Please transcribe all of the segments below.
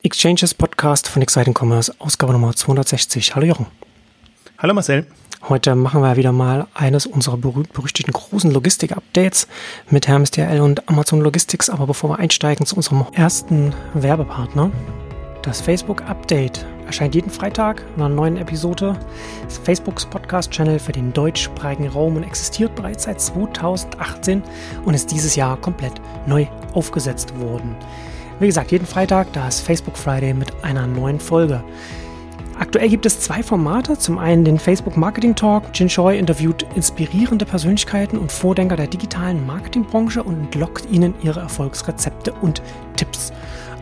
Exchanges Podcast von Exciting Commerce, Ausgabe Nummer 260. Hallo Jochen. Hallo Marcel. Heute machen wir wieder mal eines unserer berühmt-berüchtigten großen Logistik-Updates mit Hermes DRL und Amazon Logistics. Aber bevor wir einsteigen zu unserem ersten Werbepartner, das Facebook-Update erscheint jeden Freitag in einer neuen Episode. Das Facebooks Podcast-Channel für den deutschsprachigen Raum und existiert bereits seit 2018 und ist dieses Jahr komplett neu aufgesetzt worden. Wie gesagt, jeden Freitag, da ist Facebook Friday mit einer neuen Folge. Aktuell gibt es zwei Formate. Zum einen den Facebook Marketing Talk. Jin Choi interviewt inspirierende Persönlichkeiten und Vordenker der digitalen Marketingbranche und entlockt ihnen ihre Erfolgsrezepte und Tipps.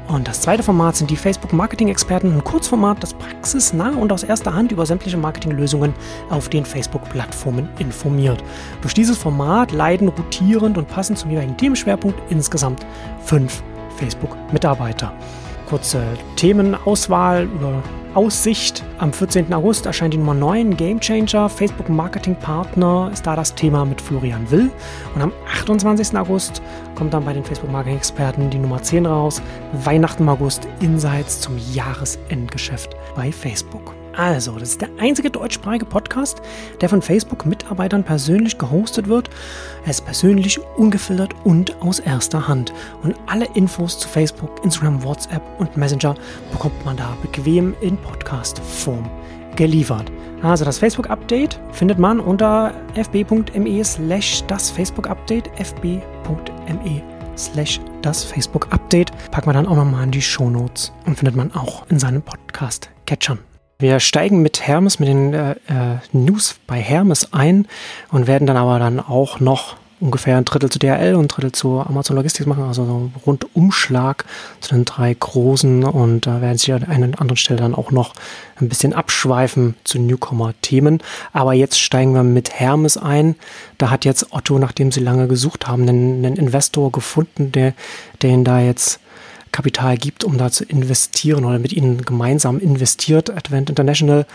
Und das zweite Format sind die Facebook Marketing Experten, ein Kurzformat, das praxisnah und aus erster Hand über sämtliche Marketinglösungen auf den Facebook-Plattformen informiert. Durch dieses Format leiden rotierend und passend zum jeweiligen Themenschwerpunkt insgesamt fünf Facebook-Mitarbeiter. Kurze Themenauswahl über Aussicht. Am 14. August erscheint die Nummer 9 Game Changer. Facebook Marketing Partner ist da das Thema mit Florian Will. Und am 28. August kommt dann bei den Facebook Marketing Experten die Nummer 10 raus. Weihnachten im August Insights zum Jahresendgeschäft bei Facebook. Also, das ist der einzige deutschsprachige Podcast, der von Facebook-Mitarbeitern persönlich gehostet wird. Er ist persönlich, ungefiltert und aus erster Hand. Und alle Infos zu Facebook, Instagram, WhatsApp und Messenger bekommt man da bequem in Podcast-Form geliefert. Also das Facebook-Update findet man unter fb.me slash das Facebook-Update, fb.me slash das Facebook-Update. Packen wir dann auch nochmal in die Shownotes und findet man auch in seinem Podcast-Catchern. Wir steigen mit Hermes, mit den äh, äh, News bei Hermes ein und werden dann aber dann auch noch ungefähr ein Drittel zu DRL und ein Drittel zu Amazon Logistics machen, also so einen Rundumschlag zu den drei großen und da äh, werden sie an einer anderen Stelle dann auch noch ein bisschen abschweifen zu Newcomer-Themen. Aber jetzt steigen wir mit Hermes ein. Da hat jetzt Otto, nachdem sie lange gesucht haben, einen, einen Investor gefunden, der, ihn da jetzt Kapital gibt, um da zu investieren oder mit ihnen gemeinsam investiert. Advent International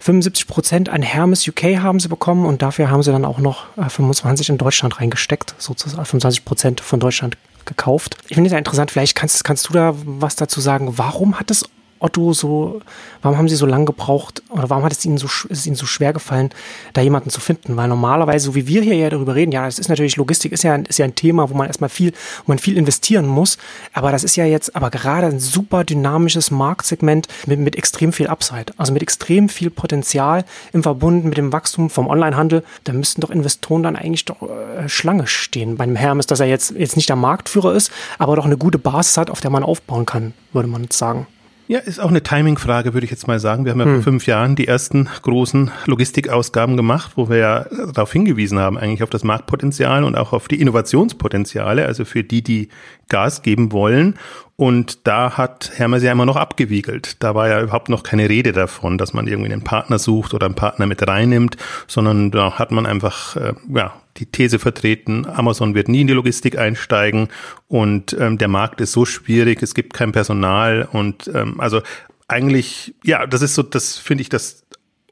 75 Prozent an Hermes UK haben sie bekommen und dafür haben sie dann auch noch 25 äh, in Deutschland reingesteckt, sozusagen 25 Prozent von Deutschland gekauft. Ich finde es ja interessant, vielleicht kannst, kannst du da was dazu sagen. Warum hat es Otto so, warum haben sie so lange gebraucht oder warum hat es ihnen so, ist es ihnen so schwer gefallen, da jemanden zu finden? Weil normalerweise, so wie wir hier ja darüber reden, ja, es ist natürlich Logistik, ist ja, ist ja ein Thema, wo man erstmal viel, wo man viel investieren muss. Aber das ist ja jetzt aber gerade ein super dynamisches Marktsegment mit, mit extrem viel Upside, also mit extrem viel Potenzial im Verbund mit dem Wachstum vom Onlinehandel. Da müssten doch Investoren dann eigentlich doch äh, Schlange stehen. Beim Hermes, dass er jetzt, jetzt nicht der Marktführer ist, aber doch eine gute Basis hat, auf der man aufbauen kann, würde man sagen. Ja, ist auch eine Timing-Frage, würde ich jetzt mal sagen. Wir haben ja hm. vor fünf Jahren die ersten großen Logistikausgaben gemacht, wo wir ja darauf hingewiesen haben, eigentlich auf das Marktpotenzial und auch auf die Innovationspotenziale, also für die, die Gas geben wollen. Und da hat Hermes ja immer noch abgewiegelt. Da war ja überhaupt noch keine Rede davon, dass man irgendwie einen Partner sucht oder einen Partner mit reinnimmt, sondern da hat man einfach äh, ja, die These vertreten, Amazon wird nie in die Logistik einsteigen und ähm, der Markt ist so schwierig, es gibt kein Personal und ähm, also eigentlich, ja, das ist so, das finde ich das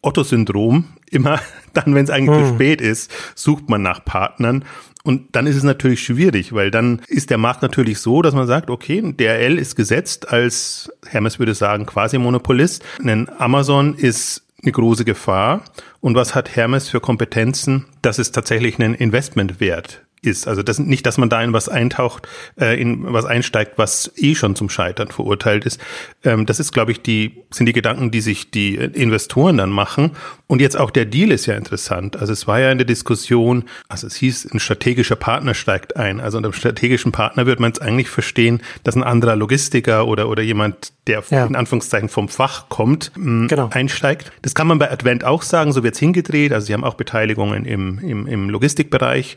Otto-Syndrom. Immer dann, wenn es eigentlich hm. zu spät ist, sucht man nach Partnern. Und dann ist es natürlich schwierig, weil dann ist der Markt natürlich so, dass man sagt, okay, DRL ist gesetzt als, Hermes würde sagen, quasi Monopolist. Denn Amazon ist eine große Gefahr. Und was hat Hermes für Kompetenzen, dass es tatsächlich einen Investment wert ist. Also das nicht, dass man da in was eintaucht, äh, in was einsteigt, was eh schon zum Scheitern verurteilt ist. Ähm, das ist, glaube ich, die sind die Gedanken, die sich die Investoren dann machen. Und jetzt auch der Deal ist ja interessant. Also es war ja in der Diskussion, also es hieß, ein strategischer Partner steigt ein. Also unter einem strategischen Partner wird man es eigentlich verstehen, dass ein anderer Logistiker oder oder jemand, der ja. in Anführungszeichen vom Fach kommt, genau. einsteigt. Das kann man bei Advent auch sagen. So wird's hingedreht. Also sie haben auch Beteiligungen im im, im Logistikbereich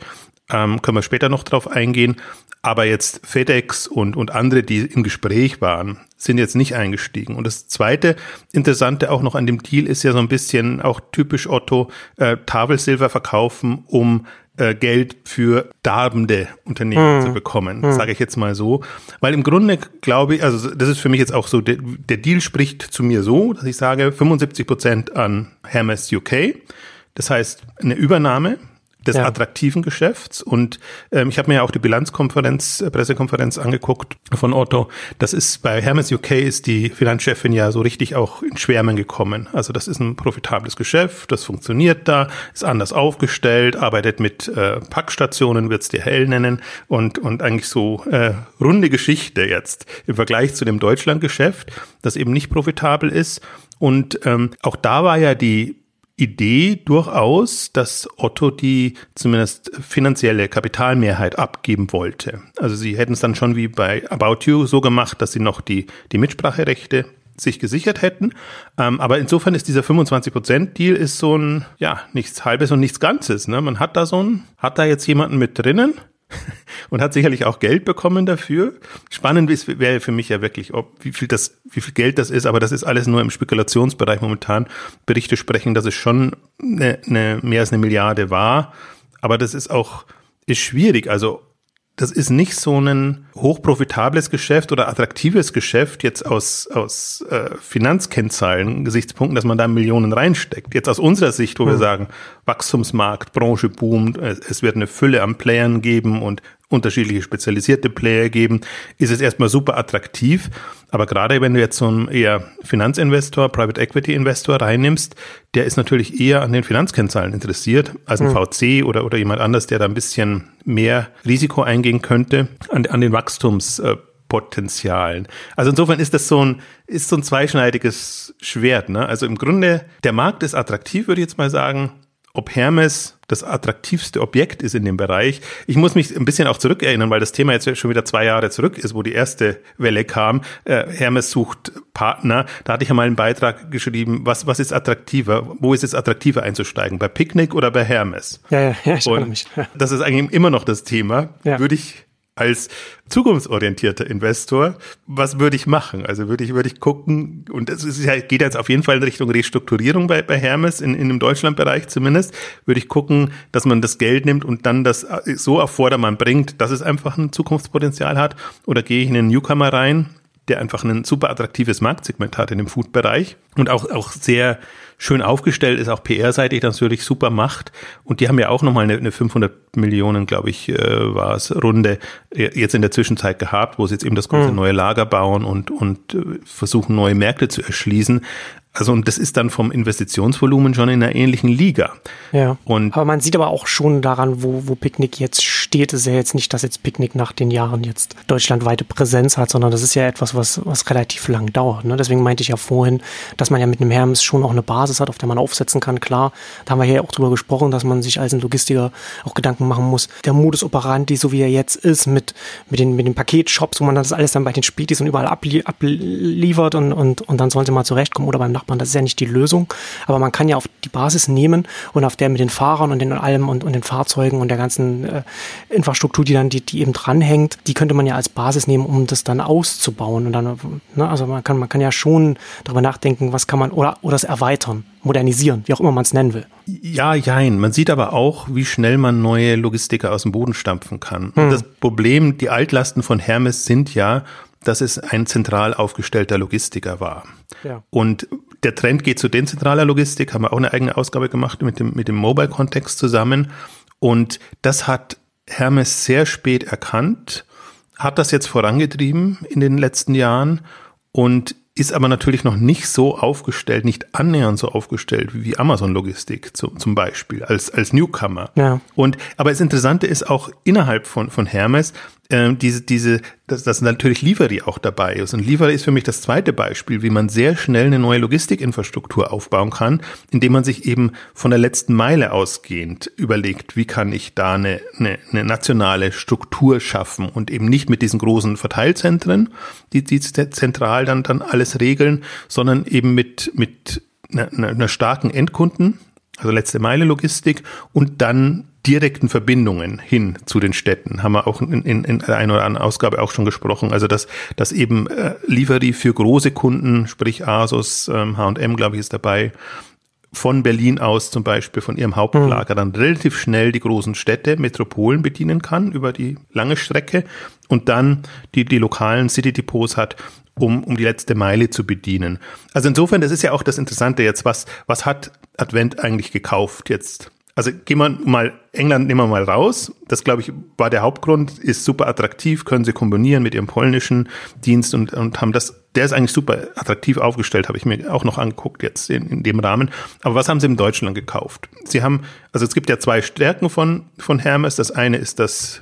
ähm, können wir später noch drauf eingehen. Aber jetzt FedEx und, und andere, die im Gespräch waren, sind jetzt nicht eingestiegen. Und das zweite Interessante auch noch an dem Deal ist ja so ein bisschen auch typisch Otto, äh, Tafelsilber verkaufen, um äh, Geld für darbende Unternehmen hm. zu bekommen, hm. sage ich jetzt mal so. Weil im Grunde glaube ich, also das ist für mich jetzt auch so, der, der Deal spricht zu mir so, dass ich sage 75 Prozent an Hermes UK. Das heißt, eine Übernahme des ja. attraktiven Geschäfts. Und ähm, ich habe mir ja auch die Bilanzkonferenz, äh, Pressekonferenz angeguckt von Otto. Das ist bei Hermes UK ist die Finanzchefin ja so richtig auch in Schwärmen gekommen. Also das ist ein profitables Geschäft, das funktioniert da, ist anders aufgestellt, arbeitet mit äh, Packstationen, wird's dir hell nennen und und eigentlich so äh, runde Geschichte jetzt im Vergleich zu dem Deutschlandgeschäft, das eben nicht profitabel ist. Und ähm, auch da war ja die Idee durchaus, dass Otto die zumindest finanzielle Kapitalmehrheit abgeben wollte. Also sie hätten es dann schon wie bei About You so gemacht, dass sie noch die, die Mitspracherechte sich gesichert hätten. Ähm, aber insofern ist dieser 25%-Deal ist so ein, ja, nichts Halbes und nichts Ganzes. Ne? Man hat da so ein, hat da jetzt jemanden mit drinnen, und hat sicherlich auch Geld bekommen dafür. Spannend wäre für mich ja wirklich, ob wie viel das, wie viel Geld das ist, aber das ist alles nur im Spekulationsbereich momentan. Berichte sprechen, dass es schon eine, eine mehr als eine Milliarde war, aber das ist auch ist schwierig. Also das ist nicht so ein hochprofitables Geschäft oder attraktives Geschäft jetzt aus, aus äh, Finanzkennzahlen, Gesichtspunkten, dass man da Millionen reinsteckt. Jetzt aus unserer Sicht, wo mhm. wir hm. sagen, Wachstumsmarkt, Branche boomt, es wird eine Fülle an Playern geben und unterschiedliche spezialisierte Player geben, ist es erstmal super attraktiv. Aber gerade wenn du jetzt so einen eher Finanzinvestor, Private Equity Investor reinnimmst, der ist natürlich eher an den Finanzkennzahlen interessiert als ein mhm. VC oder, oder jemand anders, der da ein bisschen mehr Risiko eingehen könnte an, an den Wachstumspotenzialen. Also insofern ist das so ein, ist so ein zweischneidiges Schwert. Ne? Also im Grunde, der Markt ist attraktiv, würde ich jetzt mal sagen ob Hermes das attraktivste Objekt ist in dem Bereich. Ich muss mich ein bisschen auch zurückerinnern, weil das Thema jetzt schon wieder zwei Jahre zurück ist, wo die erste Welle kam. Äh, Hermes sucht Partner. Da hatte ich ja mal einen Beitrag geschrieben, was, was ist attraktiver? Wo ist es attraktiver einzusteigen? Bei Picknick oder bei Hermes? Ja, ja, ja ich mich. Das ist eigentlich immer noch das Thema. Ja. Würde ich als zukunftsorientierter Investor, was würde ich machen? Also würde ich, würde ich gucken, und es ist ja, geht jetzt auf jeden Fall in Richtung Restrukturierung bei, bei Hermes, in, in dem Deutschlandbereich zumindest, würde ich gucken, dass man das Geld nimmt und dann das so auf Vordermann bringt, dass es einfach ein Zukunftspotenzial hat, oder gehe ich in einen Newcomer rein, der einfach ein super attraktives Marktsegment hat in dem Food-Bereich und auch, auch sehr schön aufgestellt ist, auch PR-seitig natürlich super macht. Und die haben ja auch nochmal eine, eine 500 Millionen, glaube ich, äh, war es, Runde jetzt in der Zwischenzeit gehabt, wo sie jetzt eben das große hm. neue Lager bauen und, und äh, versuchen, neue Märkte zu erschließen. Also und das ist dann vom Investitionsvolumen schon in einer ähnlichen Liga. Ja. Und aber man sieht aber auch schon daran, wo, wo Picknick jetzt steht. Es ist ja jetzt nicht, dass jetzt Picknick nach den Jahren jetzt deutschlandweite Präsenz hat, sondern das ist ja etwas, was, was relativ lang dauert. Ne? Deswegen meinte ich ja vorhin, dass man ja mit einem Hermes schon auch eine Basis hat, auf der man aufsetzen kann. Klar, da haben wir ja auch drüber gesprochen, dass man sich als ein Logistiker auch Gedanken machen muss. Der Modus operandi, so wie er jetzt ist, mit, mit, den, mit den Paketshops, wo man das alles dann bei den Spätis und überall ablie abliefert und, und, und dann sollen sie mal zurechtkommen oder beim Nachbarn Nachbarn. Das ist ja nicht die Lösung, aber man kann ja auf die Basis nehmen und auf der mit den Fahrern und den allem und, und den Fahrzeugen und der ganzen äh, Infrastruktur, die dann die, die eben dranhängt, die könnte man ja als Basis nehmen, um das dann auszubauen und dann, ne, also man kann man kann ja schon darüber nachdenken, was kann man oder oder es erweitern, modernisieren, wie auch immer man es nennen will. Ja, jein. Man sieht aber auch, wie schnell man neue Logistiker aus dem Boden stampfen kann. Hm. Das Problem, die Altlasten von Hermes sind ja, dass es ein zentral aufgestellter Logistiker war. Ja. Und der Trend geht zu dezentraler Logistik, haben wir auch eine eigene Ausgabe gemacht mit dem, mit dem Mobile-Kontext zusammen. Und das hat Hermes sehr spät erkannt, hat das jetzt vorangetrieben in den letzten Jahren und ist aber natürlich noch nicht so aufgestellt, nicht annähernd so aufgestellt wie Amazon Logistik zum, zum Beispiel als, als Newcomer. Ja. Und, aber das Interessante ist auch innerhalb von, von Hermes, äh, diese, diese, dass, dass natürlich Livery auch dabei ist. Und Livery ist für mich das zweite Beispiel, wie man sehr schnell eine neue Logistikinfrastruktur aufbauen kann, indem man sich eben von der letzten Meile ausgehend überlegt, wie kann ich da eine, eine, eine nationale Struktur schaffen und eben nicht mit diesen großen Verteilzentren, die, die zentral dann, dann alles regeln, sondern eben mit, mit einer, einer starken Endkunden, also letzte Meile Logistik und dann direkten Verbindungen hin zu den Städten. Haben wir auch in, in, in einer oder anderen Ausgabe auch schon gesprochen. Also dass, dass eben äh, Liefery für große Kunden, sprich Asus, ähm, H&M, glaube ich, ist dabei, von Berlin aus zum Beispiel, von ihrem Hauptlager, mhm. dann relativ schnell die großen Städte, Metropolen bedienen kann über die lange Strecke und dann die, die lokalen City-Depots hat, um, um die letzte Meile zu bedienen. Also insofern, das ist ja auch das Interessante jetzt, was, was hat Advent eigentlich gekauft jetzt Also gehen wir mal, England nehmen wir mal raus. Das, glaube ich, war der Hauptgrund, ist super attraktiv, können sie kombinieren mit ihrem polnischen Dienst und, und haben das, der ist eigentlich super attraktiv aufgestellt, habe ich mir auch noch angeguckt jetzt in, in dem Rahmen. Aber was haben sie in Deutschland gekauft? Sie haben, also es gibt ja zwei Stärken von, von Hermes. Das eine ist das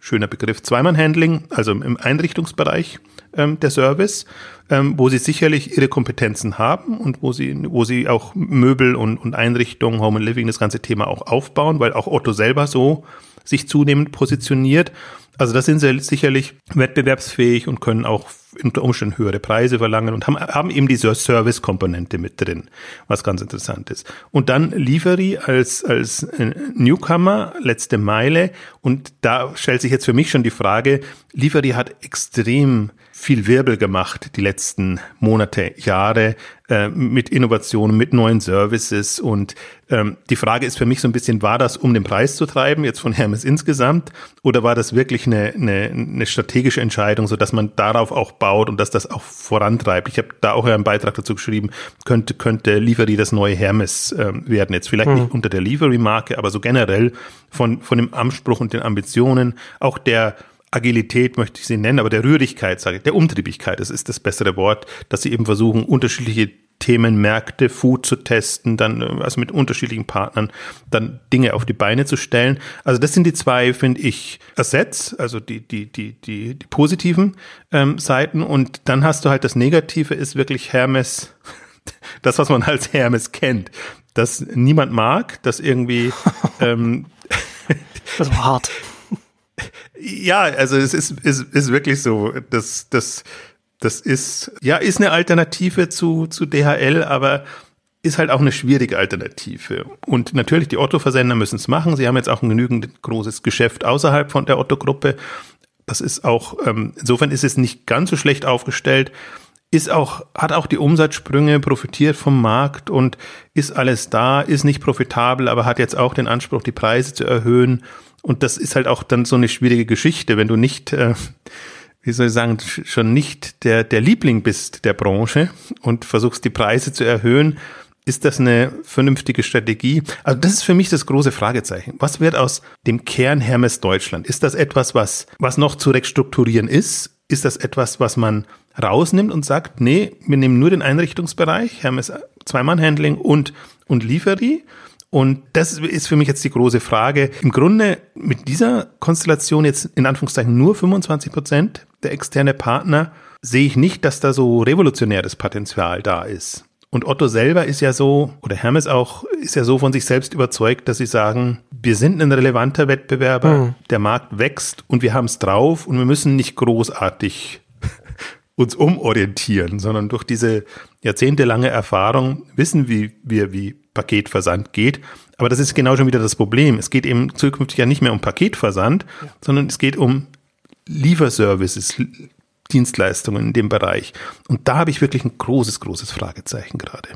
schöner Begriff Zweimann-Handling, also im Einrichtungsbereich ähm, der Service, ähm, wo sie sicherlich ihre Kompetenzen haben und wo sie, wo sie auch Möbel und, und Einrichtungen, Home and Living, das ganze Thema auch aufbauen, weil auch Otto selber so sich zunehmend positioniert. Also da sind sie sicherlich wettbewerbsfähig und können auch unter Umständen höhere Preise verlangen und haben, haben eben diese Service-Komponente mit drin, was ganz interessant ist. Und dann Livery als, als äh, Newcomer, letzte Meile. Und da stellt sich jetzt für mich schon die Frage, Livery hat extrem viel Wirbel gemacht die letzten Monate, Jahre äh, mit Innovationen, mit neuen Services. Und ähm, die Frage ist für mich so ein bisschen, war das, um den Preis zu treiben, jetzt von Hermes insgesamt, oder war das wirklich eine, eine, eine strategische Entscheidung, so dass man darauf auch baut und dass das auch vorantreibt? Ich habe da auch einen Beitrag dazu geschrieben, könnte, könnte Livery das neue Hermes äh, werden. Jetzt vielleicht hm. nicht unter der Livery-Marke, aber so generell von, von dem Anspruch und den Ambitionen, auch der Agilität möchte ich sie nennen, aber der Rührigkeit, sage ich, der Umtriebigkeit, das ist das bessere Wort, dass sie eben versuchen, unterschiedliche Themenmärkte, Food zu testen, dann äh, also mit unterschiedlichen Partnern dann Dinge auf die Beine zu stellen. Also das sind die zwei, finde ich, Assets, also die die die die die positiven ähm, Seiten und dann hast du halt das Negative ist wirklich Hermes, das was man als Hermes kennt, das niemand mag, das irgendwie ähm, das war hart. Ja, also es ist, ist, ist wirklich so, das, das, das ist, ja, ist eine Alternative zu, zu DHL, aber ist halt auch eine schwierige Alternative. Und natürlich, die Otto-Versender müssen es machen. Sie haben jetzt auch ein genügend großes Geschäft außerhalb von der Otto-Gruppe. Das ist auch, ähm, insofern ist es nicht ganz so schlecht aufgestellt. Ist auch, hat auch die Umsatzsprünge, profitiert vom Markt und ist alles da, ist nicht profitabel, aber hat jetzt auch den Anspruch, die Preise zu erhöhen und das ist halt auch dann so eine schwierige Geschichte, wenn du nicht, äh, wie soll ich sagen, schon nicht der, der Liebling bist der Branche und versuchst die Preise zu erhöhen. Ist das eine vernünftige Strategie? Also das ist für mich das große Fragezeichen. Was wird aus dem Kern Hermes Deutschland? Ist das etwas, was, was noch zu restrukturieren ist? Ist das etwas, was man rausnimmt und sagt, nee, wir nehmen nur den Einrichtungsbereich, Hermes Zweimann-Handling und, und Lieferie? Und das ist für mich jetzt die große Frage. Im Grunde mit dieser Konstellation jetzt in Anführungszeichen nur 25 Prozent der externe Partner sehe ich nicht, dass da so revolutionäres Potenzial da ist. Und Otto selber ist ja so, oder Hermes auch, ist ja so von sich selbst überzeugt, dass sie sagen, wir sind ein relevanter Wettbewerber, mhm. der Markt wächst und wir haben es drauf und wir müssen nicht großartig uns umorientieren, sondern durch diese jahrzehntelange Erfahrung wissen wir, wie Paketversand geht. Aber das ist genau schon wieder das Problem. Es geht eben zukünftig ja nicht mehr um Paketversand, ja. sondern es geht um Lieferservices, Dienstleistungen in dem Bereich. Und da habe ich wirklich ein großes, großes Fragezeichen gerade.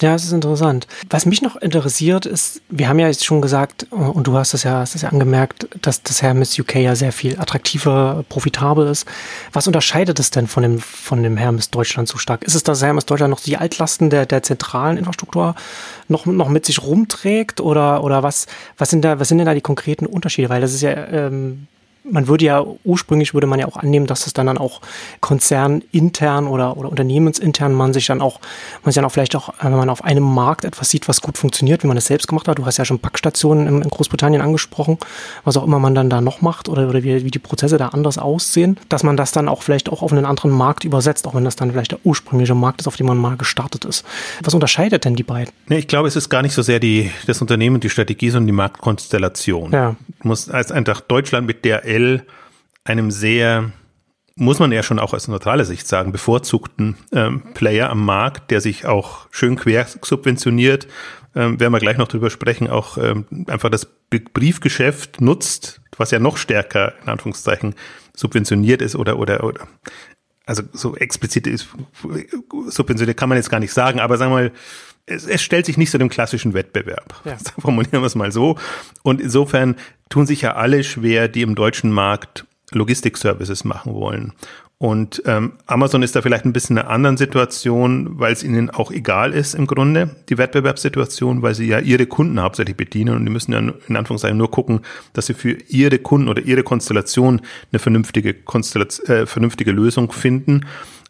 Ja, es ist interessant. Was mich noch interessiert ist, wir haben ja jetzt schon gesagt, und du hast es ja, hast es ja angemerkt, dass das Hermes UK ja sehr viel attraktiver, profitabel ist. Was unterscheidet es denn von dem, von dem Hermes Deutschland so stark? Ist es, dass Hermes Deutschland noch die Altlasten der, der zentralen Infrastruktur noch, noch mit sich rumträgt? Oder, oder was, was sind da, was sind denn da die konkreten Unterschiede? Weil das ist ja, ähm, man würde ja ursprünglich würde man ja auch annehmen, dass es dann dann auch konzernintern oder, oder unternehmensintern man sich dann auch, man sich dann auch vielleicht auch, wenn man auf einem Markt etwas sieht, was gut funktioniert, wie man das selbst gemacht hat. Du hast ja schon Packstationen in, in Großbritannien angesprochen, was auch immer man dann da noch macht oder, oder wie, wie die Prozesse da anders aussehen, dass man das dann auch vielleicht auch auf einen anderen Markt übersetzt, auch wenn das dann vielleicht der ursprüngliche Markt ist, auf dem man mal gestartet ist. Was unterscheidet denn die beiden? Nee, ich glaube, es ist gar nicht so sehr die, das Unternehmen, die Strategie, sondern die Marktkonstellation. Ja. Du musst als einfach Deutschland mit der aktuell einem sehr, muss man ja schon auch aus neutraler Sicht sagen, bevorzugten ähm, Player am Markt, der sich auch schön quer subventioniert, ähm, werden wir gleich noch drüber sprechen, auch ähm, einfach das Briefgeschäft nutzt, was ja noch stärker in Anführungszeichen subventioniert ist oder oder oder. Also so explizit ist subventioniert kann man jetzt gar nicht sagen, aber sagen wir mal es, es stellt sich nicht zu dem klassischen Wettbewerb. Ja. Formulieren wir es mal so. Und insofern tun sich ja alle schwer, die im deutschen Markt Logistik-Services machen wollen. Und ähm, Amazon ist da vielleicht ein bisschen in einer anderen Situation, weil es ihnen auch egal ist im Grunde, die Wettbewerbssituation, weil sie ja ihre Kunden hauptsächlich bedienen und die müssen ja in Anführungszeichen nur gucken, dass sie für ihre Kunden oder ihre Konstellation eine vernünftige, Konstellation, äh, vernünftige Lösung finden.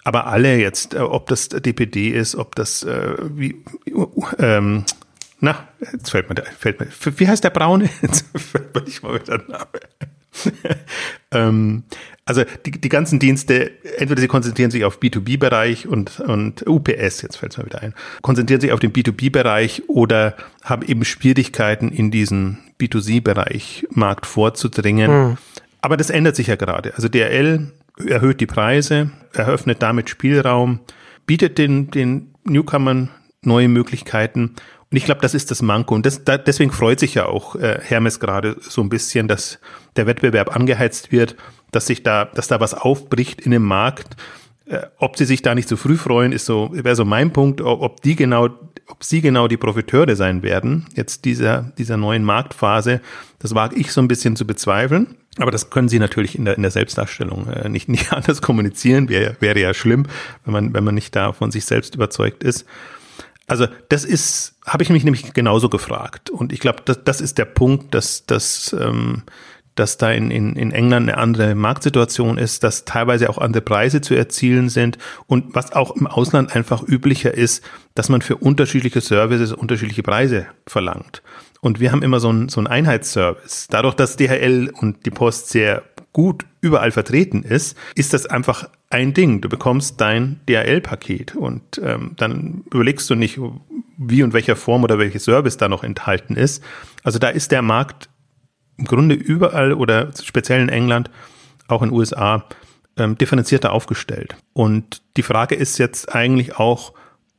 Aber alle jetzt, äh, ob das DPD ist, ob das äh, wie ähm, na, jetzt fällt mir, der, fällt mir, wie heißt der Braune? Jetzt fällt mir nicht mal wieder der Name. ähm, also die, die ganzen Dienste, entweder sie konzentrieren sich auf B2B-Bereich und, und UPS, jetzt fällt es mir wieder ein, konzentrieren sich auf den B2B-Bereich oder haben eben Schwierigkeiten in diesen B2C-Bereich Markt vorzudringen. Hm. Aber das ändert sich ja gerade. Also DRL erhöht die Preise, eröffnet damit Spielraum, bietet den, den Newcomern neue Möglichkeiten und ich glaube, das ist das Manko. Und das, da, deswegen freut sich ja auch äh, Hermes gerade so ein bisschen, dass der Wettbewerb angeheizt wird, dass sich da, dass da was aufbricht in dem Markt. Äh, ob sie sich da nicht zu so früh freuen, ist so, wäre so mein Punkt, ob, die genau, ob sie genau die Profiteure sein werden, jetzt dieser, dieser neuen Marktphase, das wage ich so ein bisschen zu bezweifeln. Aber das können sie natürlich in der, in der Selbstdarstellung äh, nicht, nicht anders kommunizieren. Wäre, wäre ja schlimm, wenn man, wenn man nicht da von sich selbst überzeugt ist. Also das ist, habe ich mich nämlich genauso gefragt. Und ich glaube, das, das ist der Punkt, dass, dass, ähm, dass da in, in, in England eine andere Marktsituation ist, dass teilweise auch andere Preise zu erzielen sind und was auch im Ausland einfach üblicher ist, dass man für unterschiedliche Services unterschiedliche Preise verlangt. Und wir haben immer so einen, so einen Einheitsservice. Dadurch, dass DHL und die Post sehr gut überall vertreten ist, ist das einfach ein Ding. Du bekommst dein DHL-Paket und ähm, dann überlegst du nicht, wie und welcher Form oder welches Service da noch enthalten ist. Also da ist der Markt im Grunde überall oder speziell in England, auch in den USA, ähm, differenzierter aufgestellt. Und die Frage ist jetzt eigentlich auch,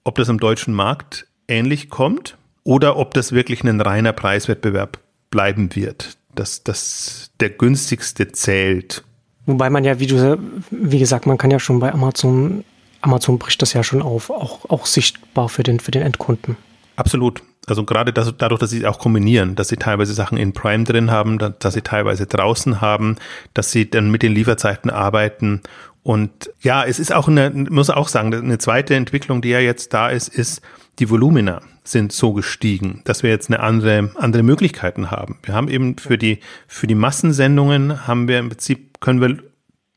ob das im deutschen Markt ähnlich kommt oder ob das wirklich ein reiner Preiswettbewerb bleiben wird dass das der günstigste zählt. Wobei man ja, wie du, wie gesagt, man kann ja schon bei Amazon, Amazon bricht das ja schon auf, auch, auch sichtbar für den, für den Endkunden. Absolut. Also gerade das, dadurch, dass sie auch kombinieren, dass sie teilweise Sachen in Prime drin haben, dass sie teilweise draußen haben, dass sie dann mit den Lieferzeiten arbeiten. Und ja, es ist auch eine, muss auch sagen, eine zweite Entwicklung, die ja jetzt da ist, ist die Volumina sind so gestiegen, dass wir jetzt eine andere, andere Möglichkeiten haben. Wir haben eben für die, für die Massensendungen haben wir im Prinzip, können wir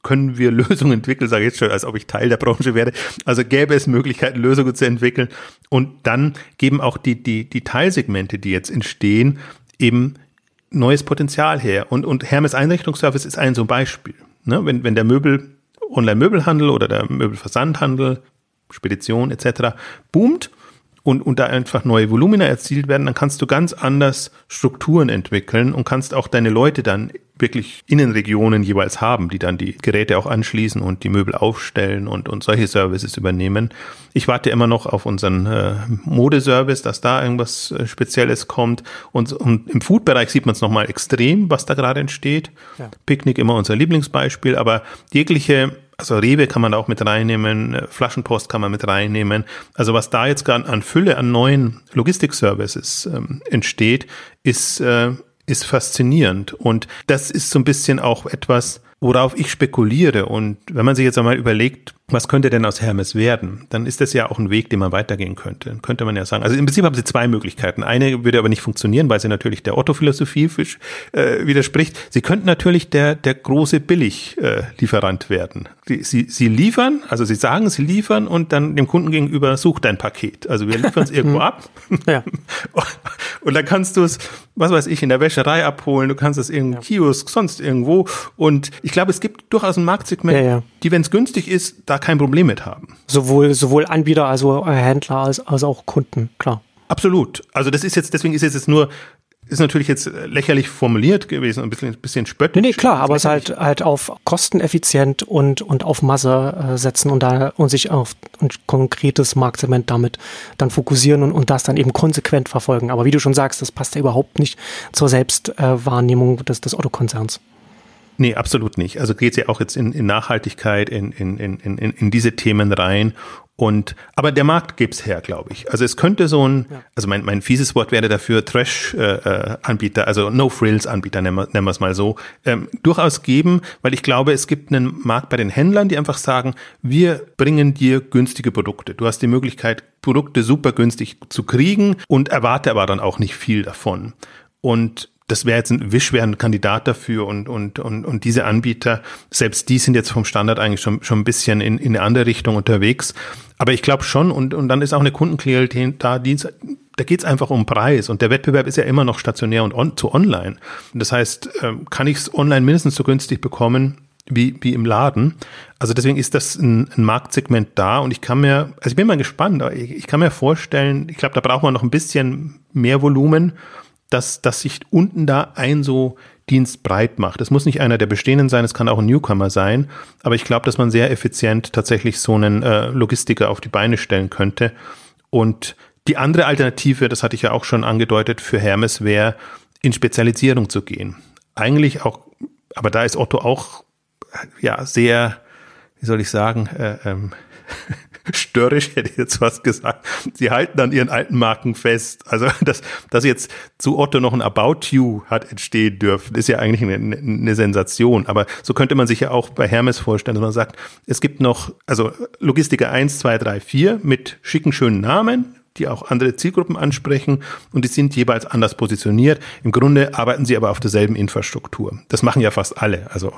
können wir Lösungen entwickeln, sage ich jetzt schon, als ob ich Teil der Branche wäre. Also gäbe es Möglichkeiten, Lösungen zu entwickeln. Und dann geben auch die, die, die Teilsegmente, die jetzt entstehen, eben neues Potenzial her. Und, und Hermes Einrichtungsservice ist ein so ein Beispiel. Ne? Wenn, wenn der Möbel, Online-Möbelhandel oder der Möbelversandhandel, Spedition etc. boomt, und, und da einfach neue Volumina erzielt werden, dann kannst du ganz anders Strukturen entwickeln und kannst auch deine Leute dann wirklich Innenregionen jeweils haben, die dann die Geräte auch anschließen und die Möbel aufstellen und, und solche Services übernehmen. Ich warte immer noch auf unseren äh, Modeservice, dass da irgendwas äh, Spezielles kommt. Und, und im Food-Bereich sieht man es nochmal extrem, was da gerade entsteht. Ja. Picknick immer unser Lieblingsbeispiel, aber jegliche also Rewe kann man da auch mit reinnehmen, äh, Flaschenpost kann man mit reinnehmen. Also was da jetzt gerade an Fülle an neuen Logistik-Services ähm, entsteht, ist, äh, ist faszinierend. Und das ist so ein bisschen auch etwas, worauf ich spekuliere. Und wenn man sich jetzt einmal überlegt, was könnte denn aus Hermes werden, dann ist das ja auch ein Weg, den man weitergehen könnte. Dann könnte man ja sagen, also im Prinzip haben sie zwei Möglichkeiten. Eine würde aber nicht funktionieren, weil sie natürlich der Otto-Philosophie äh, widerspricht. Sie könnten natürlich der, der große Billiglieferant werden. Sie, sie, sie liefern, also sie sagen, sie liefern und dann dem Kunden gegenüber sucht dein Paket. Also wir liefern es irgendwo ab. Ja. Und dann kannst du es, was weiß ich, in der Wäscherei abholen, du kannst es in ja. Kiosk, sonst irgendwo. Und ich glaube, es gibt durchaus ein Marktsegment, ja, ja. die, wenn es günstig ist, da kein Problem mit haben. Sowohl, sowohl Anbieter, also Händler, als, als auch Kunden, klar. Absolut. Also das ist jetzt, deswegen ist es jetzt nur ist natürlich jetzt lächerlich formuliert gewesen, ein bisschen, ein bisschen spöttisch. Nee, nee, klar, aber es halt, halt auf kosteneffizient und, und auf Masse äh, setzen und da und sich auf ein konkretes Marktsegment damit dann fokussieren und, und das dann eben konsequent verfolgen. Aber wie du schon sagst, das passt ja überhaupt nicht zur Selbstwahrnehmung äh, des, des Otto-Konzerns. Nee, absolut nicht. Also geht es ja auch jetzt in, in Nachhaltigkeit, in, in, in, in, in diese Themen rein. Und, aber der Markt gibt's her, glaube ich. Also es könnte so ein, ja. also mein, mein fieses Wort wäre dafür Trash-Anbieter, äh, also No-Frills-Anbieter, nennen wir, nennen wir es mal so, ähm, durchaus geben, weil ich glaube, es gibt einen Markt bei den Händlern, die einfach sagen, wir bringen dir günstige Produkte. Du hast die Möglichkeit, Produkte super günstig zu kriegen und erwarte aber dann auch nicht viel davon. Und das wäre jetzt ein Wish wäre ein Kandidat dafür und, und, und, und diese Anbieter, selbst die sind jetzt vom Standard eigentlich schon, schon ein bisschen in, in eine andere Richtung unterwegs. Aber ich glaube schon, und, und dann ist auch eine Kundenklientel da, die, da geht es einfach um Preis und der Wettbewerb ist ja immer noch stationär und on, zu online. Das heißt, ähm, kann ich es online mindestens so günstig bekommen wie, wie im Laden. Also deswegen ist das ein, ein Marktsegment da und ich kann mir, also ich bin mal gespannt, ich, ich kann mir vorstellen, ich glaube, da braucht man noch ein bisschen mehr Volumen dass, dass sich unten da ein so Dienst breit macht. Es muss nicht einer der bestehenden sein, es kann auch ein Newcomer sein, aber ich glaube, dass man sehr effizient tatsächlich so einen äh, Logistiker auf die Beine stellen könnte. Und die andere Alternative, das hatte ich ja auch schon angedeutet, für Hermes wäre, in Spezialisierung zu gehen. Eigentlich auch, aber da ist Otto auch ja sehr, wie soll ich sagen, äh, ähm, störrisch, hätte ich jetzt was gesagt. Sie halten an ihren alten Marken fest. Also, dass, dass jetzt zu Otto noch ein About You hat entstehen dürfen, ist ja eigentlich eine, eine Sensation. Aber so könnte man sich ja auch bei Hermes vorstellen, dass man sagt, es gibt noch, also Logistiker 1, 2, 3, 4 mit schicken, schönen Namen, die auch andere Zielgruppen ansprechen und die sind jeweils anders positioniert. Im Grunde arbeiten sie aber auf derselben Infrastruktur. Das machen ja fast alle. Also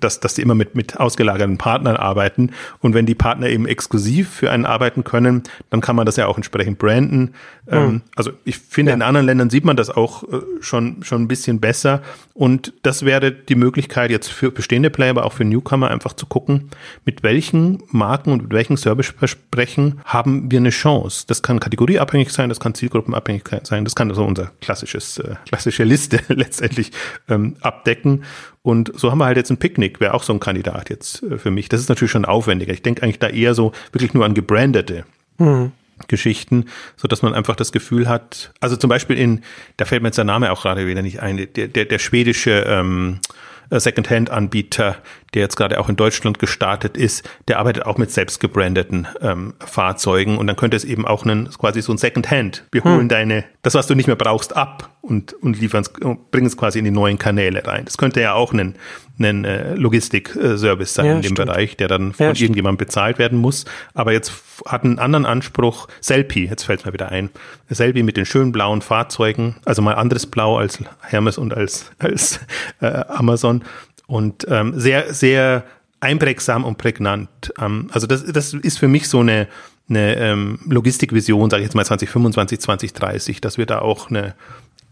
dass, dass die immer mit, mit ausgelagerten Partnern arbeiten. Und wenn die Partner eben exklusiv für einen arbeiten können, dann kann man das ja auch entsprechend branden. Mhm. Ähm, also ich finde, ja. in anderen Ländern sieht man das auch äh, schon, schon ein bisschen besser. Und das wäre die Möglichkeit jetzt für bestehende Player, aber auch für Newcomer einfach zu gucken, mit welchen Marken und mit welchen Serviceversprechen haben wir eine Chance. Das kann kategorieabhängig sein, das kann zielgruppenabhängig sein, das kann also unser klassisches, äh, klassische Liste letztendlich ähm, abdecken. Und so haben wir halt jetzt ein Picknick, wäre auch so ein Kandidat jetzt äh, für mich. Das ist natürlich schon aufwendiger. Ich denke eigentlich da eher so wirklich nur an gebrandete mhm. Geschichten, so dass man einfach das Gefühl hat, also zum Beispiel in, da fällt mir jetzt der Name auch gerade wieder nicht ein, der, der, der schwedische ähm, äh, Secondhand-Anbieter, der jetzt gerade auch in Deutschland gestartet ist, der arbeitet auch mit selbst gebrandeten ähm, Fahrzeugen und dann könnte es eben auch einen, quasi so ein Secondhand. Wir holen hm. deine, das, was du nicht mehr brauchst, ab und, und liefern es, bringen es quasi in die neuen Kanäle rein. Das könnte ja auch ein, ein äh, Logistik-Service sein ja, in dem stimmt. Bereich, der dann von ja, irgendjemandem bezahlt werden muss. Aber jetzt hat einen anderen Anspruch. Selfie, jetzt fällt mir wieder ein. Selfie mit den schönen blauen Fahrzeugen, also mal anderes Blau als Hermes und als, als äh, Amazon. Und ähm, sehr, sehr einprägsam und prägnant. Ähm, also das, das ist für mich so eine, eine ähm, Logistikvision, sage ich jetzt mal 2025, 2030, dass wir da auch eine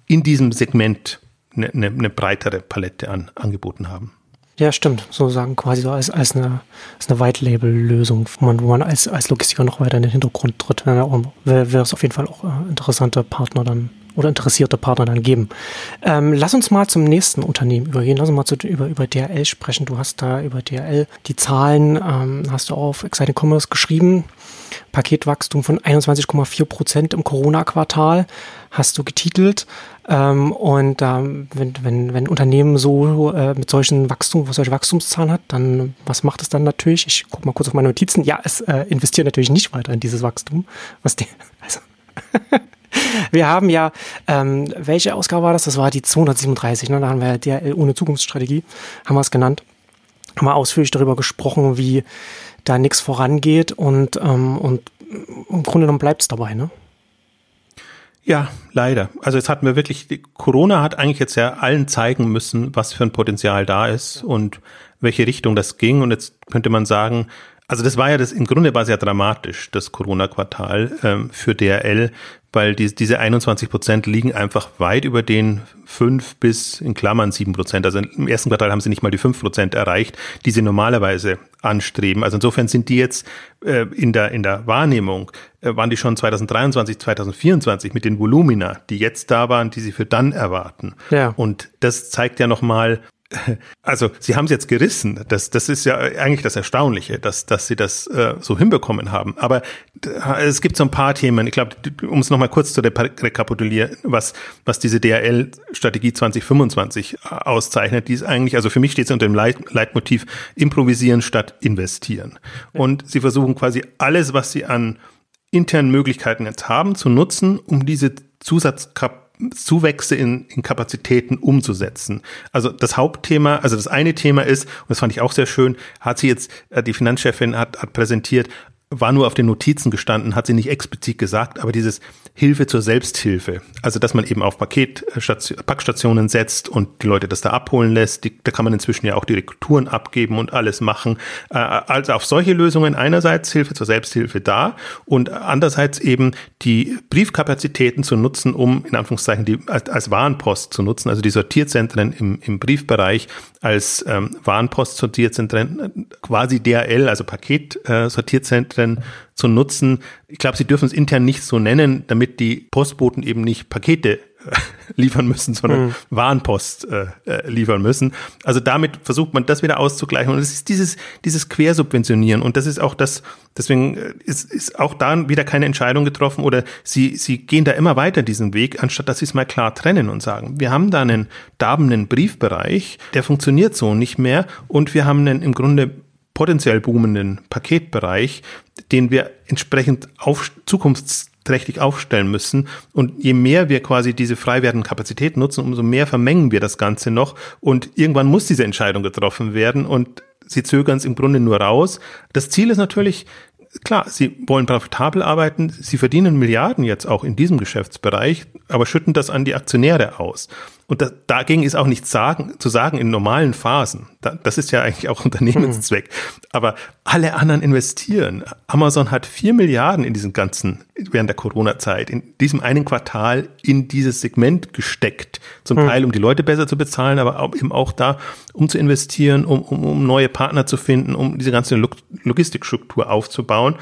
in diesem Segment eine, eine, eine breitere Palette an Angeboten haben. Ja, stimmt. So sagen quasi so als, als eine, als eine White-Label-Lösung, wo man, wo man als, als Logistiker noch weiter in den Hintergrund tritt. Wäre wär es auf jeden Fall auch äh, interessante Partner dann oder interessierte Partner dann geben. Ähm, lass uns mal zum nächsten Unternehmen übergehen. Lass uns mal zu, über, über DRL sprechen. Du hast da über DRL die Zahlen, ähm, hast du auf Exciting Commerce geschrieben. Paketwachstum von 21,4 Prozent im Corona-Quartal hast du getitelt. Ähm, und ähm, wenn, wenn, wenn Unternehmen so äh, mit solchen Wachstum, solche Wachstumszahlen hat, dann was macht es dann natürlich? Ich gucke mal kurz auf meine Notizen. Ja, es äh, investiert natürlich nicht weiter in dieses Wachstum. Was die, also wir haben ja, ähm, welche Ausgabe war das? Das war die 237, ne? da haben wir ja DRL ohne Zukunftsstrategie, haben wir es genannt. Haben wir ausführlich darüber gesprochen, wie da nichts vorangeht und, ähm, und im Grunde genommen bleibt es dabei, ne? Ja, leider. Also jetzt hatten wir wirklich, Corona hat eigentlich jetzt ja allen zeigen müssen, was für ein Potenzial da ist und welche Richtung das ging. Und jetzt könnte man sagen, also das war ja das, im Grunde war es ja dramatisch, das Corona-Quartal ähm, für DRL, weil die, diese 21 Prozent liegen einfach weit über den fünf bis in Klammern sieben Prozent. Also im ersten Quartal haben sie nicht mal die fünf Prozent erreicht, die sie normalerweise anstreben. Also insofern sind die jetzt äh, in der in der Wahrnehmung äh, waren die schon 2023, 2024 mit den Volumina, die jetzt da waren, die sie für dann erwarten. Ja. Und das zeigt ja nochmal, also Sie haben es jetzt gerissen. Das, das ist ja eigentlich das Erstaunliche, dass, dass Sie das äh, so hinbekommen haben. Aber äh, es gibt so ein paar Themen. Ich glaube, um es nochmal kurz zu rekapitulieren, was, was diese DRL-Strategie 2025 äh, auszeichnet, die ist eigentlich, also für mich steht es unter dem Leit Leitmotiv improvisieren statt investieren. Und Sie versuchen quasi alles, was Sie an internen Möglichkeiten jetzt haben, zu nutzen, um diese Zusatzkap Zuwächse in, in Kapazitäten umzusetzen. Also das Hauptthema, also das eine Thema ist, und das fand ich auch sehr schön, hat sie jetzt, äh, die Finanzchefin hat, hat präsentiert, war nur auf den Notizen gestanden, hat sie nicht explizit gesagt, aber dieses Hilfe zur Selbsthilfe, also dass man eben auf Paketstationen setzt und die Leute das da abholen lässt, die, da kann man inzwischen ja auch die Retouren abgeben und alles machen. Äh, also auf solche Lösungen einerseits Hilfe zur Selbsthilfe da und andererseits eben die Briefkapazitäten zu nutzen, um in Anführungszeichen die als, als Warenpost zu nutzen, also die Sortierzentren im, im Briefbereich als ähm, Warenpost-Sortierzentren, quasi DHL, also Paketsortierzentren Zentren zu nutzen. Ich glaube, sie dürfen es intern nicht so nennen, damit die Postboten eben nicht Pakete äh, liefern müssen, sondern mhm. Warenpost äh, äh, liefern müssen. Also damit versucht man das wieder auszugleichen. Und es ist dieses, dieses Quersubventionieren. Und das ist auch das, deswegen äh, ist, ist auch da wieder keine Entscheidung getroffen oder sie, sie gehen da immer weiter diesen Weg, anstatt dass sie es mal klar trennen und sagen, wir haben da einen darbenden Briefbereich, der funktioniert so nicht mehr und wir haben einen im Grunde potenziell boomenden Paketbereich, den wir entsprechend auf, zukunftsträchtig aufstellen müssen. Und je mehr wir quasi diese frei werdenden Kapazitäten nutzen, umso mehr vermengen wir das Ganze noch. Und irgendwann muss diese Entscheidung getroffen werden und sie zögern es im Grunde nur raus. Das Ziel ist natürlich, klar, sie wollen profitabel arbeiten, sie verdienen Milliarden jetzt auch in diesem Geschäftsbereich, aber schütten das an die Aktionäre aus. Und da, dagegen ist auch nichts sagen, zu sagen in normalen Phasen. Da, das ist ja eigentlich auch Unternehmenszweck. Aber alle anderen investieren. Amazon hat vier Milliarden in diesen ganzen, während der Corona-Zeit, in diesem einen Quartal in dieses Segment gesteckt. Zum mhm. Teil, um die Leute besser zu bezahlen, aber auch, eben auch da, um zu investieren, um, um, um neue Partner zu finden, um diese ganze Logistikstruktur aufzubauen.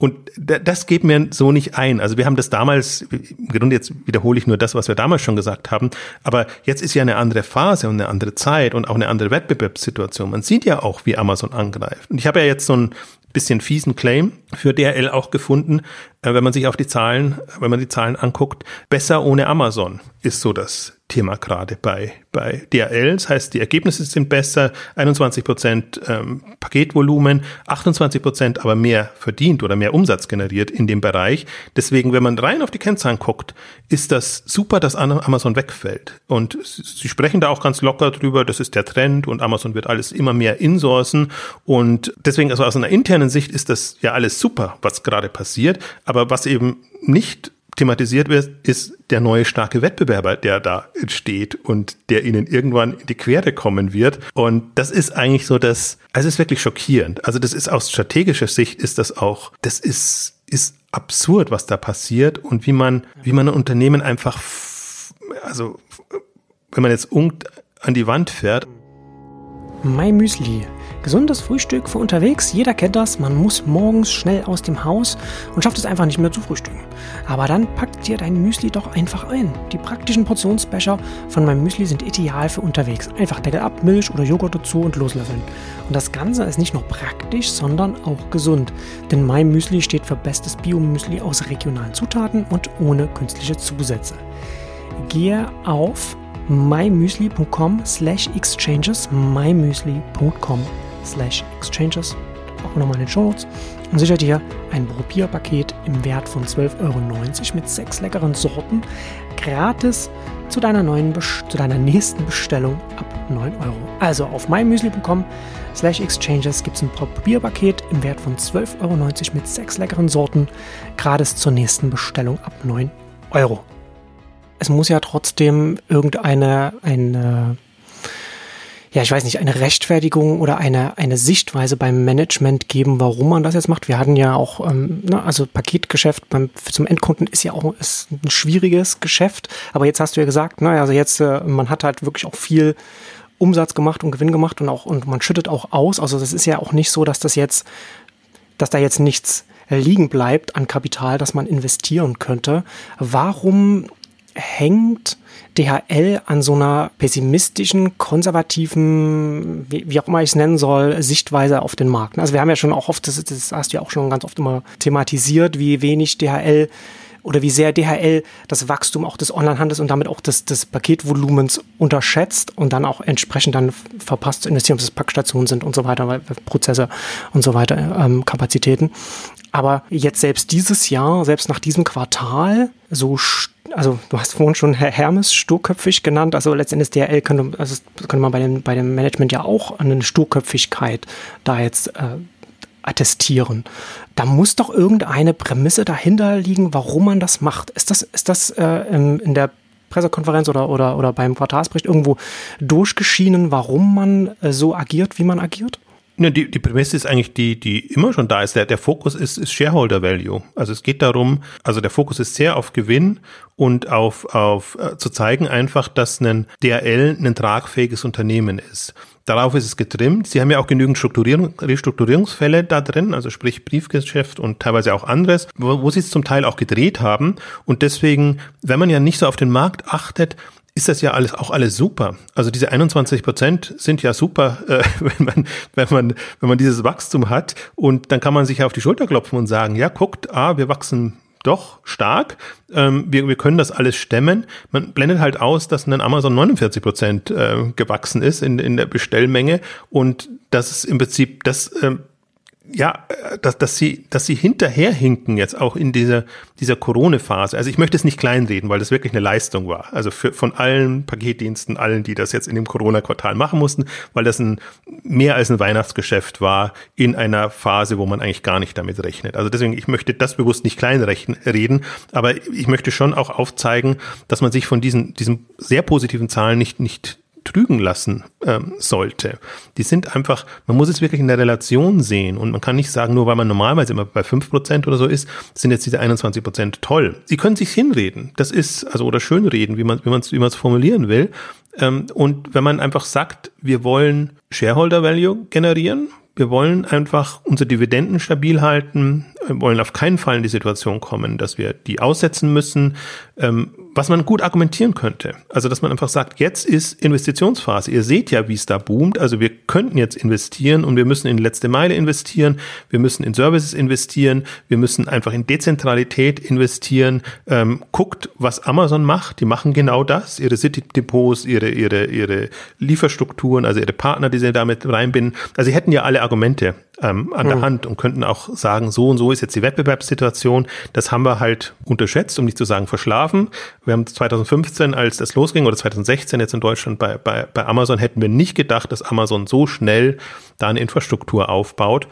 Und das geht mir so nicht ein. Also wir haben das damals, im Grunde jetzt wiederhole ich nur das, was wir damals schon gesagt haben, aber jetzt ist ja eine andere Phase und eine andere Zeit und auch eine andere Wettbewerbssituation. Man sieht ja auch, wie Amazon angreift. Und ich habe ja jetzt so ein bisschen fiesen Claim für DRL auch gefunden, äh, wenn man sich auf die Zahlen, wenn man die Zahlen anguckt. Besser ohne Amazon ist so das Thema gerade bei, bei DRL. Das heißt, die Ergebnisse sind besser, 21 Prozent ähm, Paketvolumen, 28 Prozent aber mehr verdient oder mehr Umsatz generiert in dem Bereich. Deswegen, wenn man rein auf die Kennzahlen guckt, ist das super, dass Amazon wegfällt. Und sie sprechen da auch ganz locker drüber, das ist der Trend und Amazon wird alles immer mehr insourcen. Und deswegen, also aus einer internen Sicht ist das ja alles super, was gerade passiert. Aber was eben nicht thematisiert wird, ist der neue starke Wettbewerber, der da entsteht und der ihnen irgendwann in die Quere kommen wird. Und das ist eigentlich so das, also es ist wirklich schockierend. Also das ist aus strategischer Sicht ist das auch, das ist, ist absurd, was da passiert und wie man, wie man ein Unternehmen einfach, also wenn man jetzt an die Wand fährt. My Müsli Gesundes Frühstück für unterwegs, jeder kennt das, man muss morgens schnell aus dem Haus und schafft es einfach nicht mehr zu frühstücken. Aber dann packt dir dein Müsli doch einfach ein. Die praktischen Portionsbecher von meinem Müsli sind ideal für unterwegs. Einfach Deckel ab, Milch oder Joghurt dazu und loslöffeln. Und das Ganze ist nicht nur praktisch, sondern auch gesund. Denn mein Müsli steht für bestes Bio-Müsli aus regionalen Zutaten und ohne künstliche Zusätze. Gehe auf mymüsli.com slash exchanges mymüsli.com slash exchanges, auch nochmal in den Show Notes, und sichert dir ein Probierpaket im Wert von 12,90 Euro mit sechs leckeren Sorten gratis zu deiner, neuen, zu deiner nächsten Bestellung ab 9 Euro. Also auf mymüsli.com slash exchanges gibt es ein Probierpaket im Wert von 12,90 Euro mit sechs leckeren Sorten gratis zur nächsten Bestellung ab 9 Euro. Es muss ja trotzdem irgendeine eine ja, ich weiß nicht, eine Rechtfertigung oder eine, eine Sichtweise beim Management geben, warum man das jetzt macht. Wir hatten ja auch, ähm, ne, also Paketgeschäft beim, zum Endkunden ist ja auch ist ein schwieriges Geschäft. Aber jetzt hast du ja gesagt, ne, also jetzt, äh, man hat halt wirklich auch viel Umsatz gemacht und Gewinn gemacht und auch, und man schüttet auch aus. Also das ist ja auch nicht so, dass das jetzt, dass da jetzt nichts liegen bleibt an Kapital, das man investieren könnte. Warum hängt DHL an so einer pessimistischen, konservativen, wie, wie auch immer ich es nennen soll, Sichtweise auf den Markt. Also wir haben ja schon auch oft, das, das hast du ja auch schon ganz oft immer thematisiert, wie wenig DHL oder wie sehr DHL das Wachstum auch des Onlinehandels und damit auch des, des Paketvolumens unterschätzt und dann auch entsprechend dann verpasst zu investieren, ob es Packstationen sind und so weiter, weil Prozesse und so weiter, ähm, Kapazitäten. Aber jetzt selbst dieses Jahr, selbst nach diesem Quartal, so, also du hast vorhin schon Herr Hermes sturköpfig genannt, also letztendlich DRL könnte, also könnte man bei dem, bei dem Management ja auch eine Sturköpfigkeit da jetzt äh, attestieren. Da muss doch irgendeine Prämisse dahinter liegen, warum man das macht. Ist das, ist das äh, in, in der Pressekonferenz oder, oder, oder beim Quartalsbericht irgendwo durchgeschienen, warum man äh, so agiert, wie man agiert? Ja, die, die Prämisse ist eigentlich die, die immer schon da ist. Der, der Fokus ist, ist Shareholder Value. Also es geht darum, also der Fokus ist sehr auf Gewinn und auf, auf äh, zu zeigen einfach, dass ein DRL ein tragfähiges Unternehmen ist. Darauf ist es getrimmt. Sie haben ja auch genügend Strukturierung, Restrukturierungsfälle da drin, also sprich Briefgeschäft und teilweise auch anderes, wo, wo sie es zum Teil auch gedreht haben. Und deswegen, wenn man ja nicht so auf den Markt achtet, ist das ja alles auch alles super. Also diese 21 Prozent sind ja super, äh, wenn man wenn man wenn man dieses Wachstum hat und dann kann man sich auf die Schulter klopfen und sagen, ja guckt, ah, wir wachsen doch stark. Ähm, wir, wir können das alles stemmen. Man blendet halt aus, dass ein Amazon 49 Prozent äh, gewachsen ist in, in der Bestellmenge und das ist im Prinzip das ähm, ja, äh, dass, dass sie, dass sie hinterherhinken jetzt auch in dieser, dieser Corona-Phase. Also ich möchte es nicht kleinreden, weil das wirklich eine Leistung war. Also für, von allen Paketdiensten, allen, die das jetzt in dem Corona-Quartal machen mussten, weil das ein, mehr als ein Weihnachtsgeschäft war in einer Phase, wo man eigentlich gar nicht damit rechnet. Also deswegen, ich möchte das bewusst nicht kleinreden, aber ich möchte schon auch aufzeigen, dass man sich von diesen, diesen sehr positiven Zahlen nicht, nicht trügen lassen ähm, sollte. Die sind einfach, man muss es wirklich in der Relation sehen und man kann nicht sagen, nur weil man normalerweise immer bei fünf Prozent oder so ist, sind jetzt diese 21 Prozent toll. Sie können sich hinreden, das ist, also oder schönreden, wie man wie man es wie man es formulieren will. Ähm, und wenn man einfach sagt, wir wollen Shareholder Value generieren, wir wollen einfach unsere Dividenden stabil halten, wollen auf keinen Fall in die Situation kommen, dass wir die aussetzen müssen. Ähm, was man gut argumentieren könnte. Also, dass man einfach sagt, jetzt ist Investitionsphase. Ihr seht ja, wie es da boomt. Also, wir könnten jetzt investieren und wir müssen in letzte Meile investieren. Wir müssen in Services investieren. Wir müssen einfach in Dezentralität investieren. Ähm, guckt, was Amazon macht. Die machen genau das. Ihre City-Depots, ihre, ihre, ihre Lieferstrukturen, also ihre Partner, die sie damit reinbinden. Also, sie hätten ja alle Argumente ähm, an mhm. der Hand und könnten auch sagen, so und so ist jetzt die Wettbewerbssituation. Das haben wir halt unterschätzt, um nicht zu sagen verschlafen. Wir haben 2015, als das losging, oder 2016 jetzt in Deutschland bei, bei, bei Amazon, hätten wir nicht gedacht, dass Amazon so schnell da eine Infrastruktur aufbaut.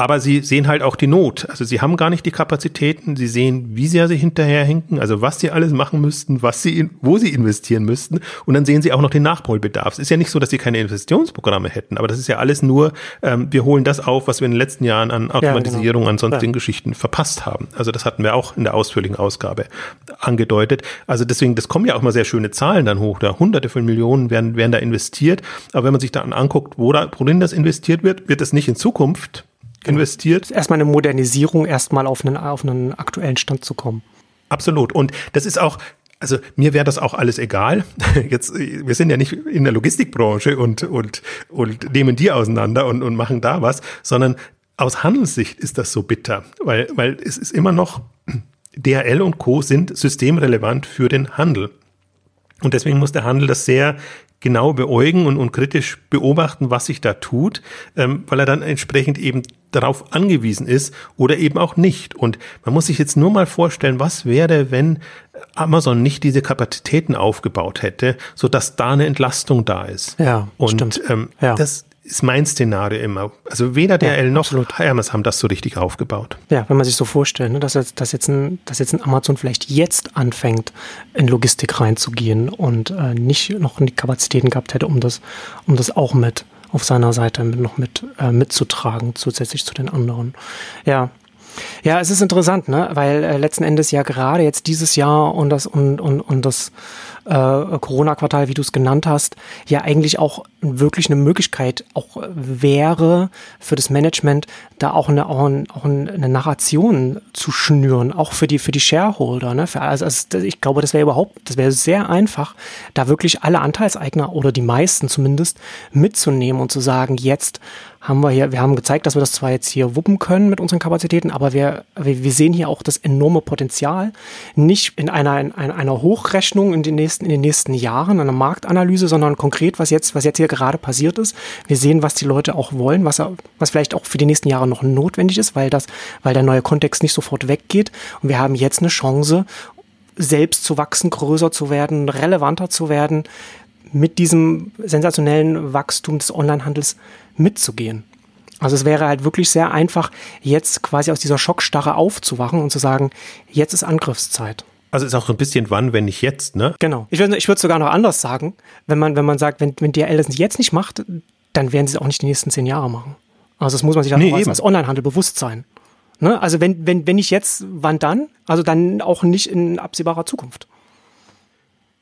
Aber sie sehen halt auch die Not. Also sie haben gar nicht die Kapazitäten. Sie sehen, wie sehr sie hinterherhinken, also was sie alles machen müssten, was sie, in, wo sie investieren müssten. Und dann sehen sie auch noch den Nachholbedarf. Es ist ja nicht so, dass sie keine Investitionsprogramme hätten, aber das ist ja alles nur, ähm, wir holen das auf, was wir in den letzten Jahren an Automatisierung, ja, genau. an sonstigen ja. Geschichten verpasst haben. Also das hatten wir auch in der ausführlichen Ausgabe angedeutet. Also deswegen, das kommen ja auch mal sehr schöne Zahlen dann hoch. Da hunderte von Millionen werden, werden da investiert. Aber wenn man sich dann anguckt, wo da, worin das investiert wird, wird es nicht in Zukunft. Investiert. Erstmal eine Modernisierung, erstmal auf einen, auf einen aktuellen Stand zu kommen. Absolut. Und das ist auch, also mir wäre das auch alles egal. Jetzt, wir sind ja nicht in der Logistikbranche und, und, und nehmen die auseinander und, und machen da was, sondern aus Handelssicht ist das so bitter, weil, weil es ist immer noch, DHL und Co. sind systemrelevant für den Handel. Und deswegen muss der Handel das sehr genau beäugen und, und kritisch beobachten, was sich da tut, ähm, weil er dann entsprechend eben darauf angewiesen ist oder eben auch nicht. Und man muss sich jetzt nur mal vorstellen, was wäre, wenn Amazon nicht diese Kapazitäten aufgebaut hätte, so dass da eine Entlastung da ist. Ja, und stimmt. Ähm, ja. das ist mein Szenario immer. Also weder der ja, noch absolut. Hermes haben das so richtig aufgebaut. Ja, wenn man sich so vorstellt, ne, dass, jetzt, dass, jetzt ein, dass jetzt ein Amazon vielleicht jetzt anfängt, in Logistik reinzugehen und äh, nicht noch die Kapazitäten gehabt hätte, um das, um das auch mit auf seiner Seite mit, noch mit äh, mitzutragen, zusätzlich zu den anderen. Ja, ja, es ist interessant, ne? weil äh, letzten Endes ja gerade jetzt dieses Jahr und das und, und, und das äh, Corona-Quartal, wie du es genannt hast, ja eigentlich auch wirklich eine Möglichkeit auch wäre für das Management, da auch eine, auch, ein, auch eine Narration zu schnüren, auch für die, für die Shareholder. Ne? Für, also, also ich glaube, das wäre überhaupt, das wäre sehr einfach, da wirklich alle Anteilseigner oder die meisten zumindest mitzunehmen und zu sagen, jetzt haben wir hier, wir haben gezeigt, dass wir das zwar jetzt hier wuppen können mit unseren Kapazitäten, aber wir, wir, sehen hier auch das enorme Potenzial, nicht in einer, in einer Hochrechnung in den nächsten, in den nächsten Jahren, einer Marktanalyse, sondern konkret, was jetzt, was jetzt hier gerade passiert ist. Wir sehen, was die Leute auch wollen, was, was vielleicht auch für die nächsten Jahre noch notwendig ist, weil das, weil der neue Kontext nicht sofort weggeht. Und wir haben jetzt eine Chance, selbst zu wachsen, größer zu werden, relevanter zu werden, mit diesem sensationellen Wachstum des Onlinehandels mitzugehen. Also es wäre halt wirklich sehr einfach, jetzt quasi aus dieser Schockstarre aufzuwachen und zu sagen, jetzt ist Angriffszeit. Also ist auch so ein bisschen wann, wenn nicht jetzt, ne? Genau. Ich würde ich würde sogar noch anders sagen, wenn man, wenn man sagt, wenn, wenn DRL das jetzt nicht macht, dann werden sie es auch nicht die nächsten zehn Jahre machen. Also das muss man sich dann nee, auch als, als Onlinehandel bewusst sein. Ne? Also wenn, wenn, wenn nicht jetzt, wann dann? Also dann auch nicht in absehbarer Zukunft.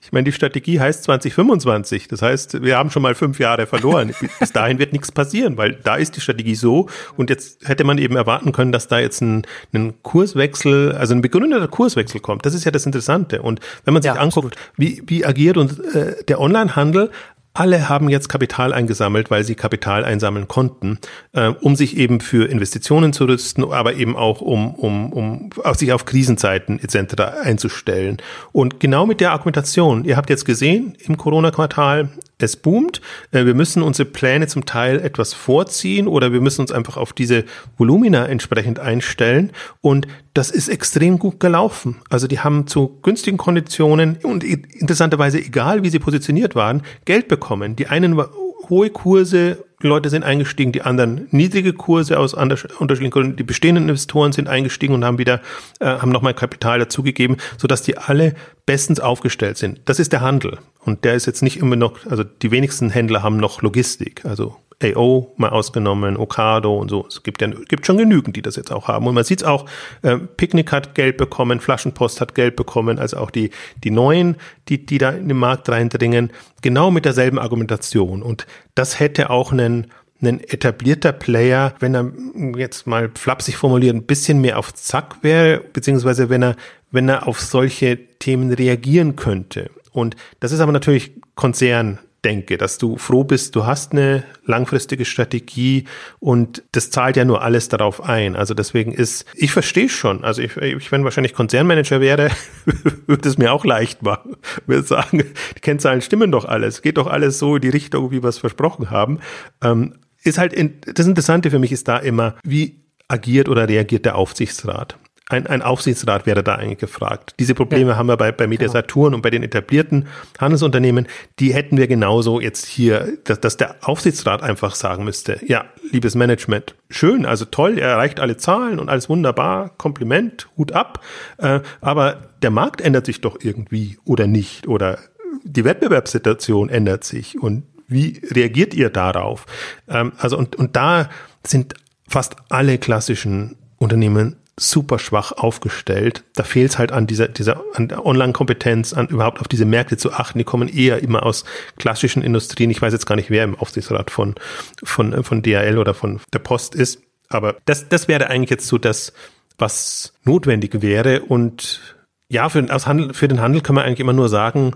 Ich meine, die Strategie heißt 2025. Das heißt, wir haben schon mal fünf Jahre verloren. Bis dahin wird nichts passieren, weil da ist die Strategie so. Und jetzt hätte man eben erwarten können, dass da jetzt ein, ein Kurswechsel, also ein begründeter Kurswechsel kommt. Das ist ja das Interessante. Und wenn man sich ja, anguckt, wie, wie agiert und äh, der Onlinehandel, alle haben jetzt Kapital eingesammelt, weil sie Kapital einsammeln konnten, äh, um sich eben für Investitionen zu rüsten, aber eben auch um, um, um auf sich auf Krisenzeiten etc. einzustellen. Und genau mit der Argumentation, ihr habt jetzt gesehen, im Corona-Quartal es boomt. Äh, wir müssen unsere Pläne zum Teil etwas vorziehen oder wir müssen uns einfach auf diese Volumina entsprechend einstellen. Und das ist extrem gut gelaufen. Also die haben zu günstigen Konditionen und interessanterweise, egal wie sie positioniert waren, Geld bekommen. Die einen hohe Kurse, Leute sind eingestiegen, die anderen niedrige Kurse aus unterschiedlichen Gründen. Die bestehenden Investoren sind eingestiegen und haben wieder, äh, haben nochmal Kapital dazugegeben, sodass die alle bestens aufgestellt sind. Das ist der Handel. Und der ist jetzt nicht immer noch, also die wenigsten Händler haben noch Logistik. Also AO mal ausgenommen, Okado und so. Es gibt ja gibt schon genügend, die das jetzt auch haben. Und man sieht es auch, äh, Picknick hat Geld bekommen, Flaschenpost hat Geld bekommen, also auch die, die neuen, die, die da in den Markt reindringen, genau mit derselben Argumentation. Und das hätte auch einen, ein etablierter Player, wenn er jetzt mal flapsig formuliert, ein bisschen mehr auf Zack wäre, beziehungsweise wenn er, wenn er auf solche Themen reagieren könnte. Und das ist aber natürlich Konzern denke, dass du froh bist, du hast eine langfristige Strategie und das zahlt ja nur alles darauf ein. Also deswegen ist, ich verstehe schon, also ich, ich wenn wahrscheinlich Konzernmanager wäre, würde es mir auch leicht machen. Würde sagen, die Kennzahlen stimmen doch alles, geht doch alles so in die Richtung, wie wir es versprochen haben. Ähm, ist halt, in, das Interessante für mich ist da immer, wie agiert oder reagiert der Aufsichtsrat? Ein, ein Aufsichtsrat wäre da eigentlich gefragt. Diese Probleme ja. haben wir bei, bei Media genau. Saturn und bei den etablierten Handelsunternehmen. Die hätten wir genauso jetzt hier, dass, dass der Aufsichtsrat einfach sagen müsste, ja, liebes Management, schön, also toll, er erreicht alle Zahlen und alles wunderbar, Kompliment, Hut ab, äh, aber der Markt ändert sich doch irgendwie oder nicht oder die Wettbewerbssituation ändert sich und wie reagiert ihr darauf? Ähm, also und, und da sind fast alle klassischen Unternehmen super schwach aufgestellt. Da fehlt es halt an dieser, dieser an Online-Kompetenz, an überhaupt auf diese Märkte zu achten. Die kommen eher immer aus klassischen Industrien. Ich weiß jetzt gar nicht, wer im Aufsichtsrat von, von, von DHL oder von der Post ist. Aber das, das wäre eigentlich jetzt so das, was notwendig wäre. Und ja, für, aus Handel, für den Handel kann man eigentlich immer nur sagen,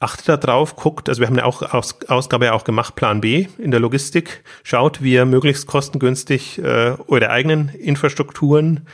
achtet da drauf, guckt, also wir haben ja auch Aus, Ausgabe ja auch gemacht, Plan B in der Logistik, schaut, wie ihr möglichst kostengünstig äh, eure eigenen Infrastrukturen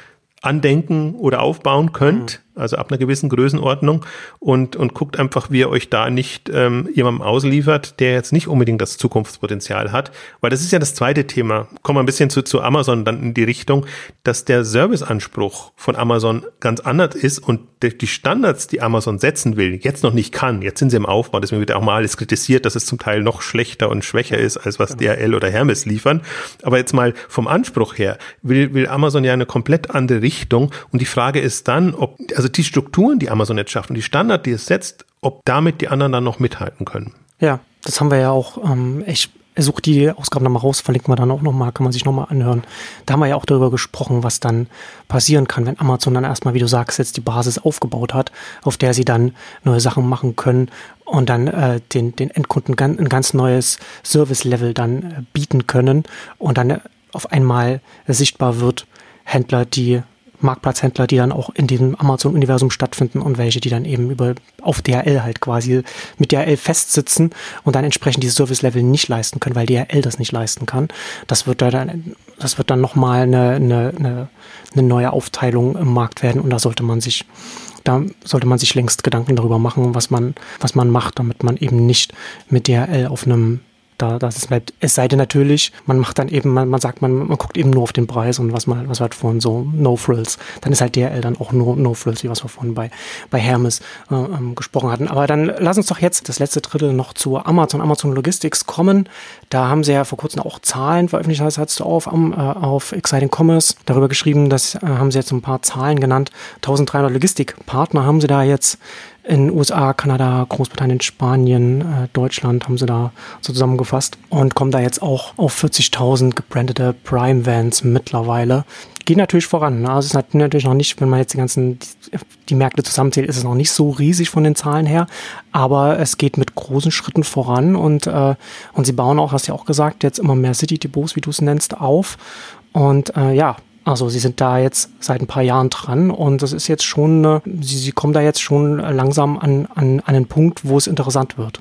andenken oder aufbauen könnt. Mhm also ab einer gewissen Größenordnung und, und guckt einfach, wie ihr euch da nicht ähm, jemandem ausliefert, der jetzt nicht unbedingt das Zukunftspotenzial hat. Weil das ist ja das zweite Thema. Kommen wir ein bisschen zu, zu Amazon dann in die Richtung, dass der Serviceanspruch von Amazon ganz anders ist und die Standards, die Amazon setzen will, jetzt noch nicht kann. Jetzt sind sie im Aufbau, deswegen wird auch mal alles kritisiert, dass es zum Teil noch schlechter und schwächer ist, als was genau. DHL oder Hermes liefern. Aber jetzt mal vom Anspruch her will, will Amazon ja eine komplett andere Richtung und die Frage ist dann, ob, also die Strukturen, die Amazon jetzt schafft und die Standard, die es setzt, ob damit die anderen dann noch mithalten können. Ja, das haben wir ja auch ähm, echt sucht die Ausgaben nochmal raus, verlinken wir dann auch nochmal, kann man sich nochmal anhören. Da haben wir ja auch darüber gesprochen, was dann passieren kann, wenn Amazon dann erstmal, wie du sagst, jetzt die Basis aufgebaut hat, auf der sie dann neue Sachen machen können und dann äh, den, den Endkunden ganz, ein ganz neues Service-Level dann äh, bieten können und dann äh, auf einmal sichtbar wird, Händler, die Marktplatzhändler, die dann auch in diesem Amazon-Universum stattfinden und welche, die dann eben über auf DHL halt quasi mit DHL festsitzen und dann entsprechend dieses Service-Level nicht leisten können, weil DHL das nicht leisten kann. Das wird dann, das wird dann nochmal eine, eine, eine, eine neue Aufteilung im Markt werden und da sollte man sich da sollte man sich längst Gedanken darüber machen, was man, was man macht, damit man eben nicht mit DHL auf einem da, das ist bleibt. Es sei denn natürlich, man macht dann eben, man, man sagt, man, man guckt eben nur auf den Preis und was man, was wir vorhin so No Frills. Dann ist halt DRL dann auch nur No Frills, wie was wir vorhin bei, bei Hermes äh, ähm, gesprochen hatten. Aber dann lass uns doch jetzt das letzte Drittel noch zu Amazon, Amazon Logistics kommen. Da haben sie ja vor kurzem auch Zahlen veröffentlicht, das hast du auf, äh, auf Exciting Commerce darüber geschrieben, das äh, haben sie jetzt ein paar Zahlen genannt. 1300 Logistikpartner haben sie da jetzt in USA, Kanada, Großbritannien, Spanien, äh, Deutschland haben sie da so zusammengefasst und kommen da jetzt auch auf 40.000 gebrandete Prime Vans mittlerweile. Geht natürlich voran. Ne? Also es ist natürlich noch nicht, wenn man jetzt die ganzen, die, die Märkte zusammenzählt, ist es noch nicht so riesig von den Zahlen her, aber es geht mit großen Schritten voran und, äh, und sie bauen auch, hast du ja auch gesagt, jetzt immer mehr City-Depots, wie du es nennst, auf. Und äh, ja, also sie sind da jetzt seit ein paar Jahren dran und das ist jetzt schon, äh, sie, sie kommen da jetzt schon langsam an, an, an einen Punkt, wo es interessant wird.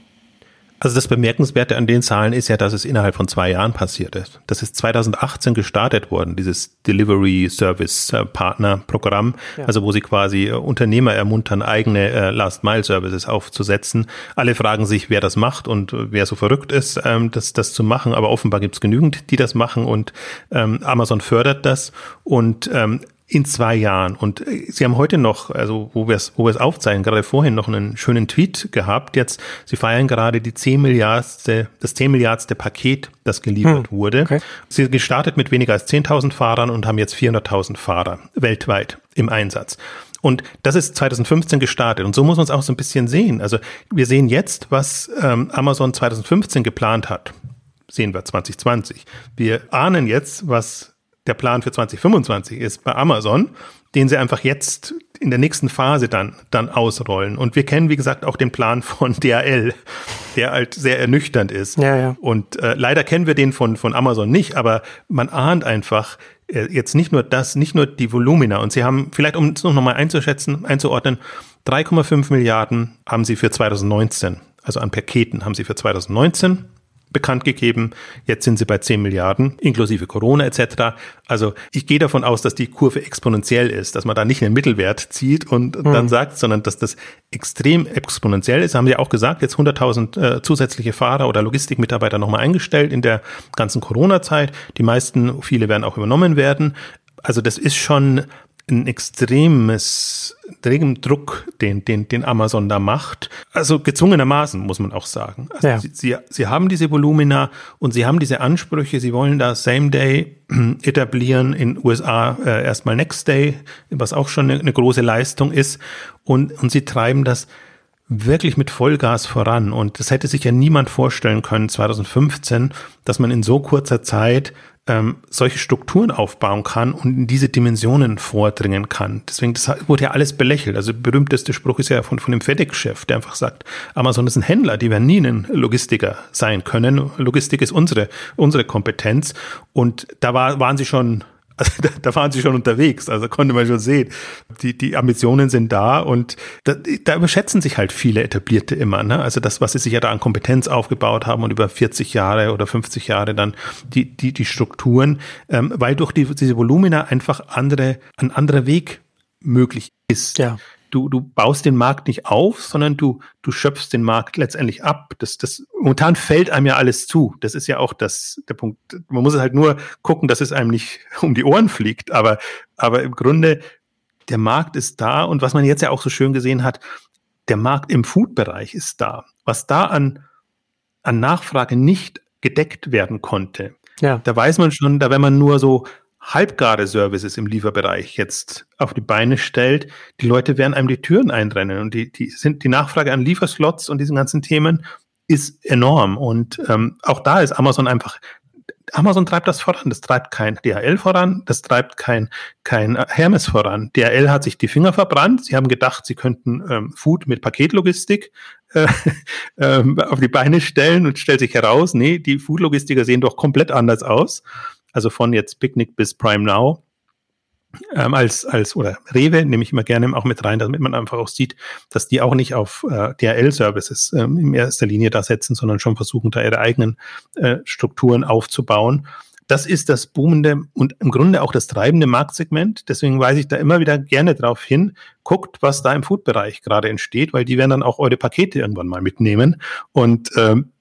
Also das Bemerkenswerte an den Zahlen ist ja, dass es innerhalb von zwei Jahren passiert ist. Das ist 2018 gestartet worden, dieses Delivery Service äh, Partner Programm, ja. also wo sie quasi äh, Unternehmer ermuntern, eigene äh, Last Mile Services aufzusetzen. Alle fragen sich, wer das macht und wer so verrückt ist, ähm, das, das zu machen. Aber offenbar gibt es genügend, die das machen und ähm, Amazon fördert das und ähm, in zwei Jahren. Und äh, Sie haben heute noch, also wo wir es wo wir es aufzeigen, gerade vorhin noch einen schönen Tweet gehabt. Jetzt, Sie feiern gerade die 10 Milliardste, das 10 Milliardste Paket, das geliefert hm, wurde. Okay. Sie sind gestartet mit weniger als 10.000 Fahrern und haben jetzt 400.000 Fahrer weltweit im Einsatz. Und das ist 2015 gestartet. Und so muss man es auch so ein bisschen sehen. Also wir sehen jetzt, was ähm, Amazon 2015 geplant hat. Sehen wir 2020. Wir ahnen jetzt, was der Plan für 2025 ist bei Amazon, den sie einfach jetzt in der nächsten Phase dann, dann ausrollen. Und wir kennen, wie gesagt, auch den Plan von DHL, der halt sehr ernüchternd ist. Ja, ja. Und äh, leider kennen wir den von, von Amazon nicht, aber man ahnt einfach, äh, jetzt nicht nur das, nicht nur die Volumina. Und sie haben, vielleicht um es noch mal einzuschätzen, einzuordnen, 3,5 Milliarden haben sie für 2019, also an Paketen haben sie für 2019 bekannt gegeben. Jetzt sind sie bei 10 Milliarden, inklusive Corona etc. Also ich gehe davon aus, dass die Kurve exponentiell ist, dass man da nicht einen Mittelwert zieht und mhm. dann sagt, sondern dass das extrem exponentiell ist. Haben Sie auch gesagt, jetzt 100.000 äh, zusätzliche Fahrer oder Logistikmitarbeiter nochmal eingestellt in der ganzen Corona-Zeit. Die meisten, viele werden auch übernommen werden. Also das ist schon ein extremes extremen Druck, den, den, den Amazon da macht. Also gezwungenermaßen, muss man auch sagen. Also ja. sie, sie, sie haben diese Volumina und sie haben diese Ansprüche, sie wollen da Same Day etablieren, in USA äh, erstmal Next Day, was auch schon eine, eine große Leistung ist. Und, und sie treiben das wirklich mit Vollgas voran. Und das hätte sich ja niemand vorstellen können 2015, dass man in so kurzer Zeit ähm, solche Strukturen aufbauen kann und in diese Dimensionen vordringen kann. Deswegen, das wurde ja alles belächelt. Also berühmteste Spruch ist ja von, von dem FedEx-Chef, der einfach sagt, Amazon ist ein Händler, die werden nie ein Logistiker sein können. Logistik ist unsere, unsere Kompetenz. Und da war, waren sie schon also da, da waren sie schon unterwegs, also konnte man schon sehen. Die, die Ambitionen sind da und da, da überschätzen sich halt viele Etablierte immer. Ne? Also das, was sie sich ja da an Kompetenz aufgebaut haben und über 40 Jahre oder 50 Jahre dann die, die, die Strukturen, ähm, weil durch die, diese Volumina einfach andere, ein anderer Weg möglich ist. Ja du, du baust den Markt nicht auf, sondern du, du schöpfst den Markt letztendlich ab. Das, das, momentan fällt einem ja alles zu. Das ist ja auch das, der Punkt. Man muss halt nur gucken, dass es einem nicht um die Ohren fliegt. Aber, aber im Grunde, der Markt ist da. Und was man jetzt ja auch so schön gesehen hat, der Markt im Food-Bereich ist da. Was da an, an Nachfrage nicht gedeckt werden konnte. Ja. Da weiß man schon, da wenn man nur so halbgare Services im Lieferbereich jetzt auf die Beine stellt, die Leute werden einem die Türen einrennen und die, die sind die Nachfrage an Lieferslots und diesen ganzen Themen ist enorm. Und ähm, auch da ist Amazon einfach Amazon treibt das voran. Das treibt kein DHL voran, das treibt kein, kein Hermes voran. DHL hat sich die Finger verbrannt. Sie haben gedacht, sie könnten ähm, Food mit Paketlogistik äh, äh, auf die Beine stellen und stellt sich heraus, nee, die Foodlogistiker sehen doch komplett anders aus. Also von jetzt Picnic bis Prime Now ähm, als, als, oder Rewe nehme ich immer gerne auch mit rein, damit man einfach auch sieht, dass die auch nicht auf äh, DHL-Services ähm, in erster Linie da setzen, sondern schon versuchen, da ihre eigenen äh, Strukturen aufzubauen. Das ist das boomende und im Grunde auch das treibende Marktsegment. Deswegen weise ich da immer wieder gerne drauf hin. Guckt, was da im Food-Bereich gerade entsteht, weil die werden dann auch eure Pakete irgendwann mal mitnehmen. Und ähm,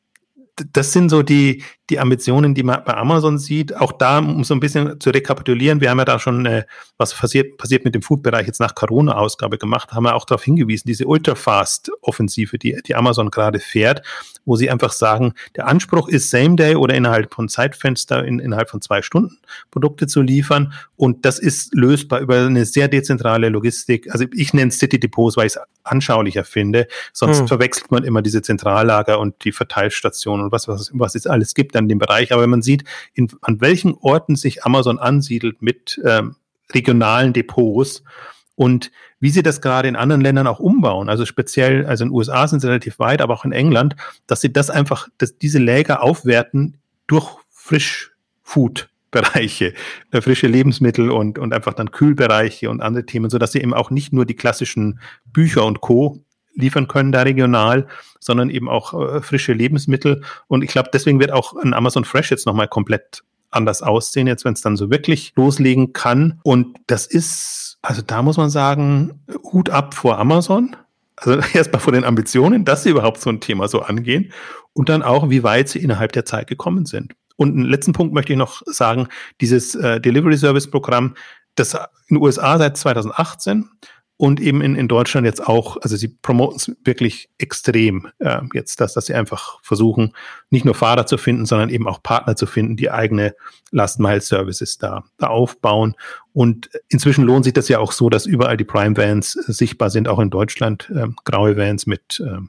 das sind so die, die Ambitionen, die man bei Amazon sieht. Auch da, um so ein bisschen zu rekapitulieren, wir haben ja da schon, äh, was passiert, passiert mit dem Food-Bereich jetzt nach Corona-Ausgabe gemacht, haben wir auch darauf hingewiesen, diese Ultra-Fast-Offensive, die, die Amazon gerade fährt, wo sie einfach sagen, der Anspruch ist Same-Day oder innerhalb von Zeitfenster in, innerhalb von zwei Stunden Produkte zu liefern. Und das ist lösbar über eine sehr dezentrale Logistik. Also ich nenne es City Depots, weil ich es anschaulicher finde. Sonst hm. verwechselt man immer diese Zentrallager und die Verteilstationen und was, was, was es alles gibt an dem Bereich. Aber wenn man sieht, in, an welchen Orten sich Amazon ansiedelt mit ähm, regionalen Depots und wie sie das gerade in anderen Ländern auch umbauen, also speziell, also in den USA sind sie relativ weit, aber auch in England, dass sie das einfach, dass diese Läger aufwerten durch Frischfood. Bereiche, äh, frische Lebensmittel und, und einfach dann Kühlbereiche und andere Themen, so dass sie eben auch nicht nur die klassischen Bücher und Co liefern können da regional, sondern eben auch äh, frische Lebensmittel. Und ich glaube, deswegen wird auch ein Amazon Fresh jetzt nochmal komplett anders aussehen, jetzt wenn es dann so wirklich loslegen kann. Und das ist, also da muss man sagen, Hut ab vor Amazon. Also erstmal vor den Ambitionen, dass sie überhaupt so ein Thema so angehen und dann auch, wie weit sie innerhalb der Zeit gekommen sind. Und einen letzten Punkt möchte ich noch sagen, dieses äh, Delivery Service Programm, das in den USA seit 2018 und eben in, in Deutschland jetzt auch, also sie promoten es wirklich extrem äh, jetzt, dass, dass sie einfach versuchen, nicht nur Fahrer zu finden, sondern eben auch Partner zu finden, die eigene Last-Mile-Services da, da aufbauen. Und inzwischen lohnt sich das ja auch so, dass überall die Prime-Vans äh, sichtbar sind, auch in Deutschland, äh, graue Vans mit äh,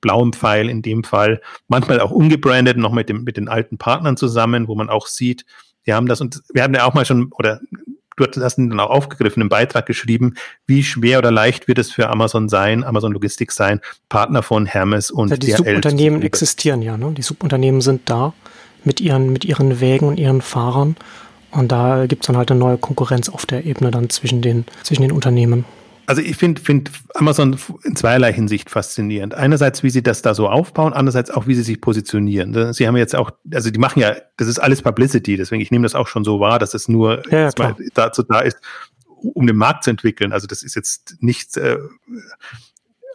blauem Pfeil in dem Fall, manchmal auch ungebrandet, noch mit, dem, mit den alten Partnern zusammen, wo man auch sieht, wir haben das und wir haben ja auch mal schon, oder du hast dann auch aufgegriffen, im Beitrag geschrieben, wie schwer oder leicht wird es für Amazon sein, Amazon Logistik sein, Partner von Hermes und ja, die DHL Subunternehmen existieren ja, ne? Die Subunternehmen sind da mit ihren, mit ihren Wägen und ihren Fahrern. Und da gibt es dann halt eine neue Konkurrenz auf der Ebene dann zwischen den, zwischen den Unternehmen. Also ich finde find Amazon in zweierlei Hinsicht faszinierend. Einerseits, wie sie das da so aufbauen, andererseits auch, wie sie sich positionieren. Sie haben jetzt auch, also die machen ja, das ist alles Publicity, deswegen ich nehme das auch schon so wahr, dass es nur ja, dazu da ist, um den Markt zu entwickeln. Also das ist jetzt nicht äh,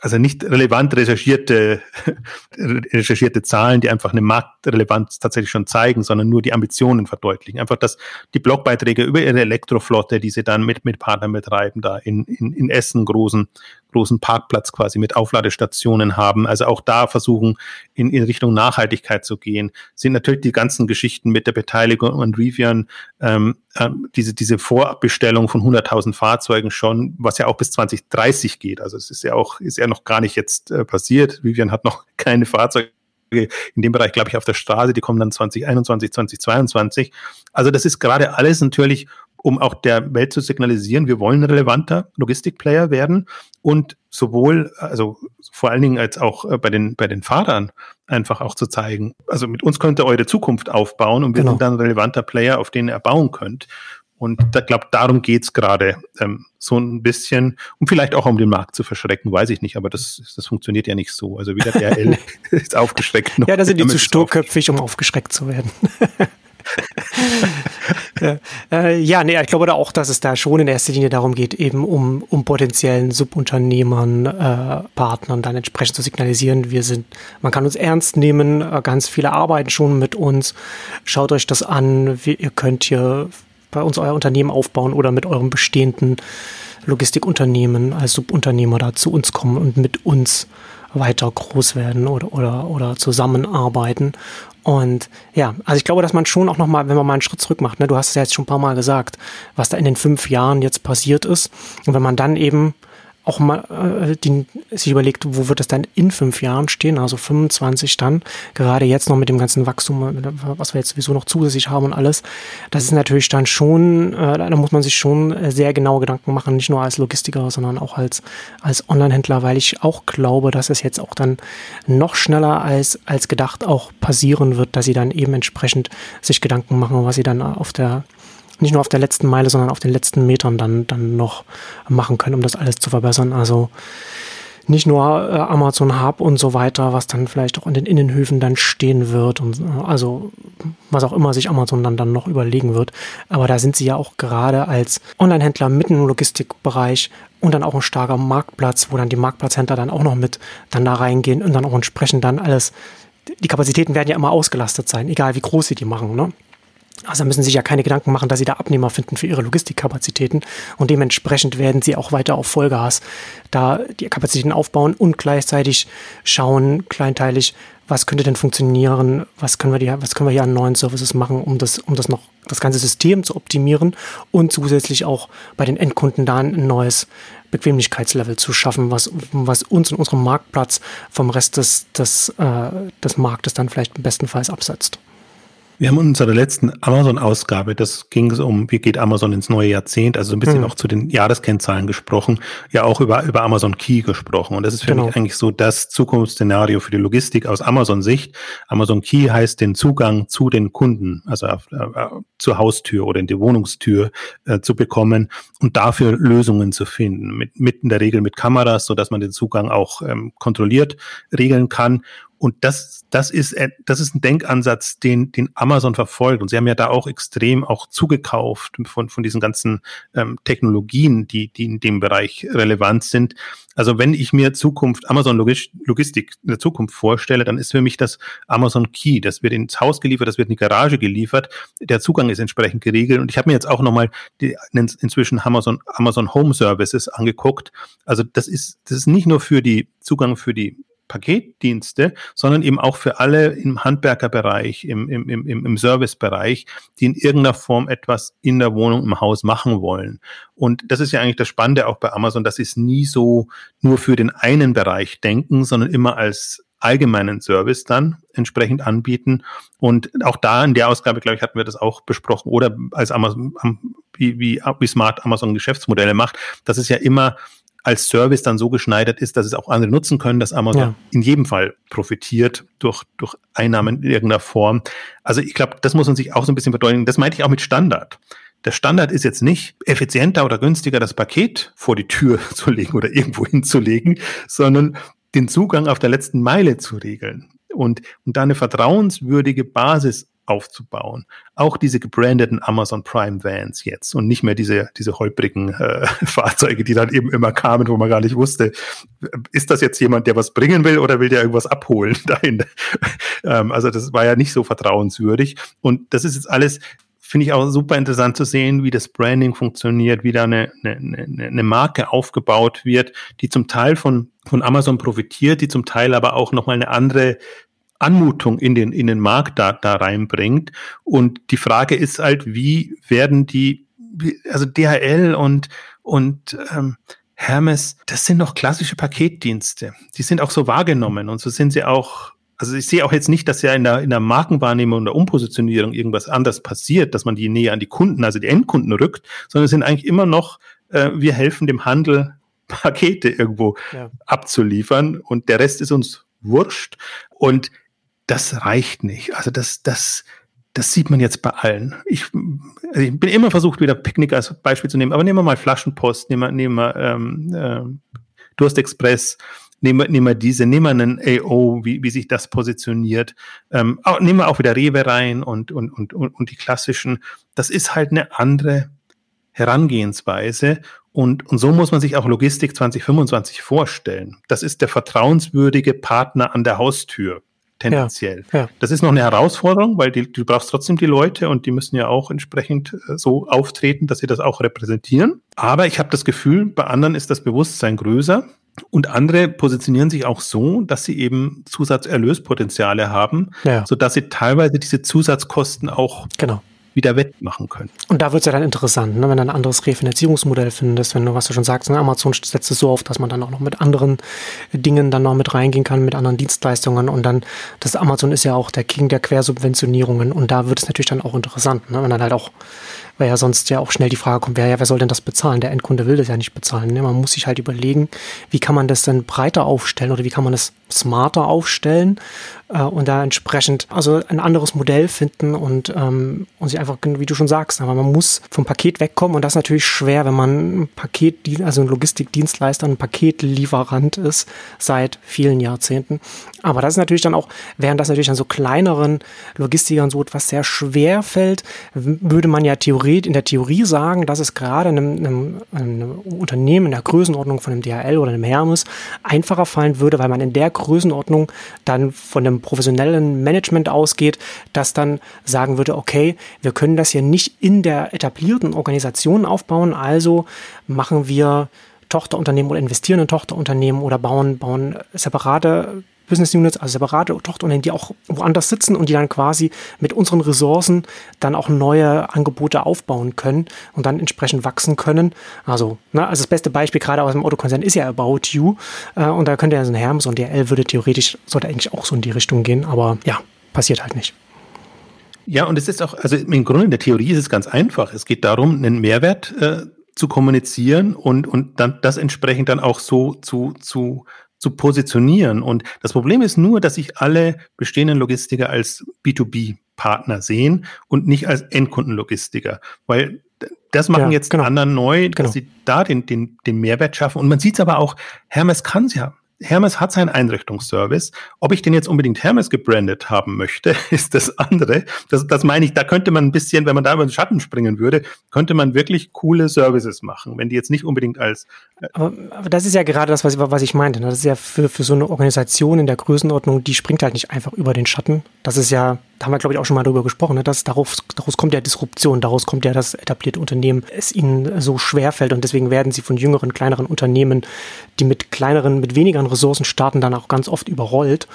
also nicht relevant recherchierte, recherchierte Zahlen, die einfach eine Marktrelevanz tatsächlich schon zeigen, sondern nur die Ambitionen verdeutlichen. Einfach, dass die Blogbeiträge über ihre Elektroflotte, die sie dann mit, mit Partnern betreiben, da in, in, in Essen großen, großen Parkplatz quasi mit Aufladestationen haben. Also auch da versuchen, in, in Richtung Nachhaltigkeit zu gehen. Sind natürlich die ganzen Geschichten mit der Beteiligung an Rivian, ähm, äh, diese, diese Vorabbestellung von 100.000 Fahrzeugen schon, was ja auch bis 2030 geht. Also es ist ja auch, ist ja noch gar nicht jetzt äh, passiert. Vivian hat noch keine Fahrzeuge in dem Bereich, glaube ich, auf der Straße, die kommen dann 2021, 2022. Also das ist gerade alles natürlich, um auch der Welt zu signalisieren, wir wollen relevanter Logistikplayer werden und sowohl, also vor allen Dingen als auch äh, bei den, bei den Fahrern einfach auch zu zeigen, also mit uns könnt ihr eure Zukunft aufbauen und wir genau. sind dann ein relevanter Player, auf den ihr bauen könnt. Und da glaube darum geht's gerade ähm, so ein bisschen, um vielleicht auch um den Markt zu verschrecken, weiß ich nicht, aber das, das funktioniert ja nicht so. Also wieder der L ist aufgeschreckt. Noch, ja, da sind die zu sturköpfig, um aufgeschreckt zu werden. ja, äh, ja, nee, ich glaube da auch, dass es da schon in erster Linie darum geht, eben um, um potenziellen Subunternehmern, äh, Partnern dann entsprechend zu signalisieren, wir sind, man kann uns ernst nehmen, äh, ganz viele arbeiten schon mit uns, schaut euch das an, wie, ihr könnt hier bei uns euer Unternehmen aufbauen oder mit eurem bestehenden Logistikunternehmen als Subunternehmer da zu uns kommen und mit uns weiter groß werden oder, oder, oder zusammenarbeiten. Und ja, also ich glaube, dass man schon auch nochmal, wenn man mal einen Schritt zurück macht, ne, du hast es ja jetzt schon ein paar Mal gesagt, was da in den fünf Jahren jetzt passiert ist. Und wenn man dann eben auch mal äh, die, sich überlegt, wo wird es dann in fünf Jahren stehen, also 25 dann, gerade jetzt noch mit dem ganzen Wachstum, was wir jetzt sowieso noch zusätzlich haben und alles, das ist natürlich dann schon, äh, da muss man sich schon sehr genau Gedanken machen, nicht nur als Logistiker, sondern auch als, als Online-Händler, weil ich auch glaube, dass es jetzt auch dann noch schneller als, als gedacht auch passieren wird, dass sie dann eben entsprechend sich Gedanken machen, was sie dann auf der nicht nur auf der letzten Meile, sondern auf den letzten Metern dann, dann noch machen können, um das alles zu verbessern. Also nicht nur äh, Amazon Hub und so weiter, was dann vielleicht auch in den Innenhöfen dann stehen wird und äh, also was auch immer sich Amazon dann, dann noch überlegen wird. Aber da sind sie ja auch gerade als Online-Händler mitten im Logistikbereich und dann auch ein starker Marktplatz, wo dann die Marktplatzhändler dann auch noch mit dann da reingehen und dann auch entsprechend dann alles, die Kapazitäten werden ja immer ausgelastet sein, egal wie groß sie die machen, ne? Also müssen Sie sich ja keine Gedanken machen, dass sie da Abnehmer finden für ihre Logistikkapazitäten und dementsprechend werden sie auch weiter auf Vollgas da die Kapazitäten aufbauen und gleichzeitig schauen kleinteilig, was könnte denn funktionieren, was können wir, die, was können wir hier an neuen Services machen, um das, um das noch das ganze System zu optimieren und zusätzlich auch bei den Endkunden da ein neues Bequemlichkeitslevel zu schaffen, was, was uns in unserem Marktplatz vom Rest des, des, äh, des Marktes dann vielleicht bestenfalls absetzt. Wir haben in unserer letzten Amazon-Ausgabe, das ging es um, wie geht Amazon ins neue Jahrzehnt, also ein bisschen mhm. auch zu den Jahreskennzahlen gesprochen, ja auch über, über Amazon Key gesprochen. Und das ist für genau. mich eigentlich so das Zukunftsszenario für die Logistik aus Amazon-Sicht. Amazon Key heißt den Zugang zu den Kunden, also äh, zur Haustür oder in die Wohnungstür äh, zu bekommen und dafür Lösungen zu finden. Mit, mit in der Regel mit Kameras, so dass man den Zugang auch ähm, kontrolliert regeln kann und das, das ist, äh, das ist ein Denkansatz, den, den Amazon verfolgt. Und sie haben ja da auch extrem auch zugekauft von, von diesen ganzen ähm, Technologien, die, die in dem Bereich relevant sind. Also wenn ich mir Zukunft, Amazon Logistik in der Zukunft vorstelle, dann ist für mich das Amazon Key. Das wird ins Haus geliefert, das wird in die Garage geliefert. Der Zugang ist entsprechend geregelt. Und ich habe mir jetzt auch nochmal die, inzwischen Amazon, Amazon Home Services angeguckt. Also das ist, das ist nicht nur für die Zugang für die Paketdienste, sondern eben auch für alle im Handwerkerbereich, im, im, im, im Servicebereich, die in irgendeiner Form etwas in der Wohnung, im Haus machen wollen. Und das ist ja eigentlich das Spannende auch bei Amazon, dass sie es nie so nur für den einen Bereich denken, sondern immer als allgemeinen Service dann entsprechend anbieten. Und auch da in der Ausgabe, glaube ich, hatten wir das auch besprochen oder als Amazon, wie, wie, wie Smart Amazon Geschäftsmodelle macht, dass es ja immer als Service dann so geschneidert ist, dass es auch andere nutzen können, dass Amazon ja. in jedem Fall profitiert durch, durch Einnahmen in irgendeiner Form. Also ich glaube, das muss man sich auch so ein bisschen verdeutlichen. Das meinte ich auch mit Standard. Der Standard ist jetzt nicht effizienter oder günstiger, das Paket vor die Tür zu legen oder irgendwo hinzulegen, sondern den Zugang auf der letzten Meile zu regeln und, und da eine vertrauenswürdige Basis aufzubauen. Auch diese gebrandeten Amazon Prime Vans jetzt und nicht mehr diese, diese holprigen äh, Fahrzeuge, die dann eben immer kamen, wo man gar nicht wusste, ist das jetzt jemand, der was bringen will oder will der irgendwas abholen dahin? ähm, also das war ja nicht so vertrauenswürdig. Und das ist jetzt alles finde ich auch super interessant zu sehen, wie das Branding funktioniert, wie da eine, eine, eine Marke aufgebaut wird, die zum Teil von, von Amazon profitiert, die zum Teil aber auch nochmal eine andere Anmutung in den, in den Markt da, da reinbringt. Und die Frage ist halt, wie werden die, also DHL und, und ähm, Hermes, das sind noch klassische Paketdienste. Die sind auch so wahrgenommen und so sind sie auch also ich sehe auch jetzt nicht, dass ja in der, in der Markenwahrnehmung oder Umpositionierung irgendwas anders passiert, dass man die näher an die Kunden, also die Endkunden rückt, sondern es sind eigentlich immer noch, äh, wir helfen dem Handel, Pakete irgendwo ja. abzuliefern und der Rest ist uns wurscht. Und das reicht nicht. Also das, das, das sieht man jetzt bei allen. Ich, also ich bin immer versucht, wieder Picknick als Beispiel zu nehmen, aber nehmen wir mal Flaschenpost, nehmen wir, nehmen wir ähm, äh, Durstexpress, nehmen wir, nehmen wir diese, nehmen wir einen AO, wie, wie sich das positioniert. Ähm, auch, nehmen wir auch wieder Rewe rein und, und, und, und, und die klassischen. Das ist halt eine andere Herangehensweise. Und, und so muss man sich auch Logistik 2025 vorstellen. Das ist der vertrauenswürdige Partner an der Haustür tendenziell. Ja, ja. Das ist noch eine Herausforderung, weil die, du brauchst trotzdem die Leute und die müssen ja auch entsprechend äh, so auftreten, dass sie das auch repräsentieren. Aber ich habe das Gefühl, bei anderen ist das Bewusstsein größer. Und andere positionieren sich auch so, dass sie eben Zusatzerlöspotenziale haben, ja. sodass sie teilweise diese Zusatzkosten auch genau wieder wettmachen können. Und da wird es ja dann interessant, ne? wenn du ein anderes Refinanzierungsmodell findest, wenn du, was du schon sagst, ne? Amazon setzt es so auf, dass man dann auch noch mit anderen Dingen dann noch mit reingehen kann, mit anderen Dienstleistungen und dann, das Amazon ist ja auch der King der Quersubventionierungen und da wird es natürlich dann auch interessant, ne? wenn dann halt auch weil ja sonst ja auch schnell die Frage kommt, wer, ja, wer soll denn das bezahlen? Der Endkunde will das ja nicht bezahlen. Ne? Man muss sich halt überlegen, wie kann man das denn breiter aufstellen oder wie kann man das smarter aufstellen äh, und da entsprechend also ein anderes Modell finden und, ähm, und sich einfach, wie du schon sagst, aber man muss vom Paket wegkommen und das ist natürlich schwer, wenn man ein Paket, also ein Logistikdienstleister, ein Paketlieferant ist seit vielen Jahrzehnten. Aber das ist natürlich dann auch, während das natürlich an so kleineren Logistikern so etwas sehr schwer fällt, würde man ja Theorie, in der Theorie sagen, dass es gerade einem, einem, einem Unternehmen in der Größenordnung von einem DHL oder einem Hermes einfacher fallen würde, weil man in der Größenordnung dann von einem professionellen Management ausgeht, das dann sagen würde, okay, wir können das hier nicht in der etablierten Organisation aufbauen, also machen wir Tochterunternehmen oder investieren in Tochterunternehmen oder bauen, bauen separate Business Units, also separate Tochterunternehmen, die auch woanders sitzen und die dann quasi mit unseren Ressourcen dann auch neue Angebote aufbauen können und dann entsprechend wachsen können. Also, ne, also das beste Beispiel gerade aus dem Autokonzern ist ja About You äh, und da könnte ja so ein Hermes und DL würde theoretisch, sollte eigentlich auch so in die Richtung gehen, aber ja, passiert halt nicht. Ja, und es ist auch, also im Grunde in der Theorie ist es ganz einfach. Es geht darum, einen Mehrwert äh, zu kommunizieren und, und dann das entsprechend dann auch so zu, zu zu positionieren. Und das Problem ist nur, dass sich alle bestehenden Logistiker als B2B-Partner sehen und nicht als Endkundenlogistiker. Weil das machen ja, jetzt genau. anderen neu, dass genau. sie da den, den, den Mehrwert schaffen. Und man sieht es aber auch, Hermes kann es ja. Hermes hat seinen Einrichtungsservice. Ob ich den jetzt unbedingt Hermes gebrandet haben möchte, ist das andere. Das, das meine ich, da könnte man ein bisschen, wenn man da über den Schatten springen würde, könnte man wirklich coole Services machen, wenn die jetzt nicht unbedingt als. Äh aber, aber das ist ja gerade das, was, was ich meinte. Ne? Das ist ja für, für so eine Organisation in der Größenordnung, die springt halt nicht einfach über den Schatten. Das ist ja da haben wir, glaube ich, auch schon mal darüber gesprochen, ne, dass daraus, daraus kommt ja Disruption, daraus kommt ja das etablierte Unternehmen, es ihnen so schwer fällt und deswegen werden sie von jüngeren, kleineren Unternehmen, die mit kleineren, mit wenigeren Ressourcen starten, dann auch ganz oft überrollt,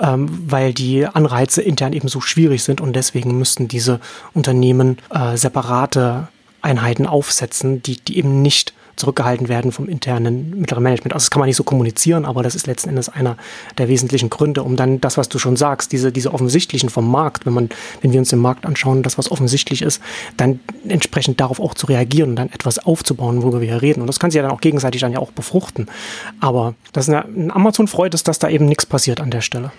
ähm, weil die Anreize intern eben so schwierig sind und deswegen müssten diese Unternehmen äh, separate Einheiten aufsetzen, die, die eben nicht zurückgehalten werden vom internen mittleren Management. Also das kann man nicht so kommunizieren, aber das ist letzten Endes einer der wesentlichen Gründe, um dann das, was du schon sagst, diese, diese offensichtlichen vom Markt, wenn man, wenn wir uns den Markt anschauen, das, was offensichtlich ist, dann entsprechend darauf auch zu reagieren und dann etwas aufzubauen, worüber wir hier reden. Und das kann sich ja dann auch gegenseitig dann ja auch befruchten. Aber das ist eine, Amazon freut es, dass da eben nichts passiert an der Stelle.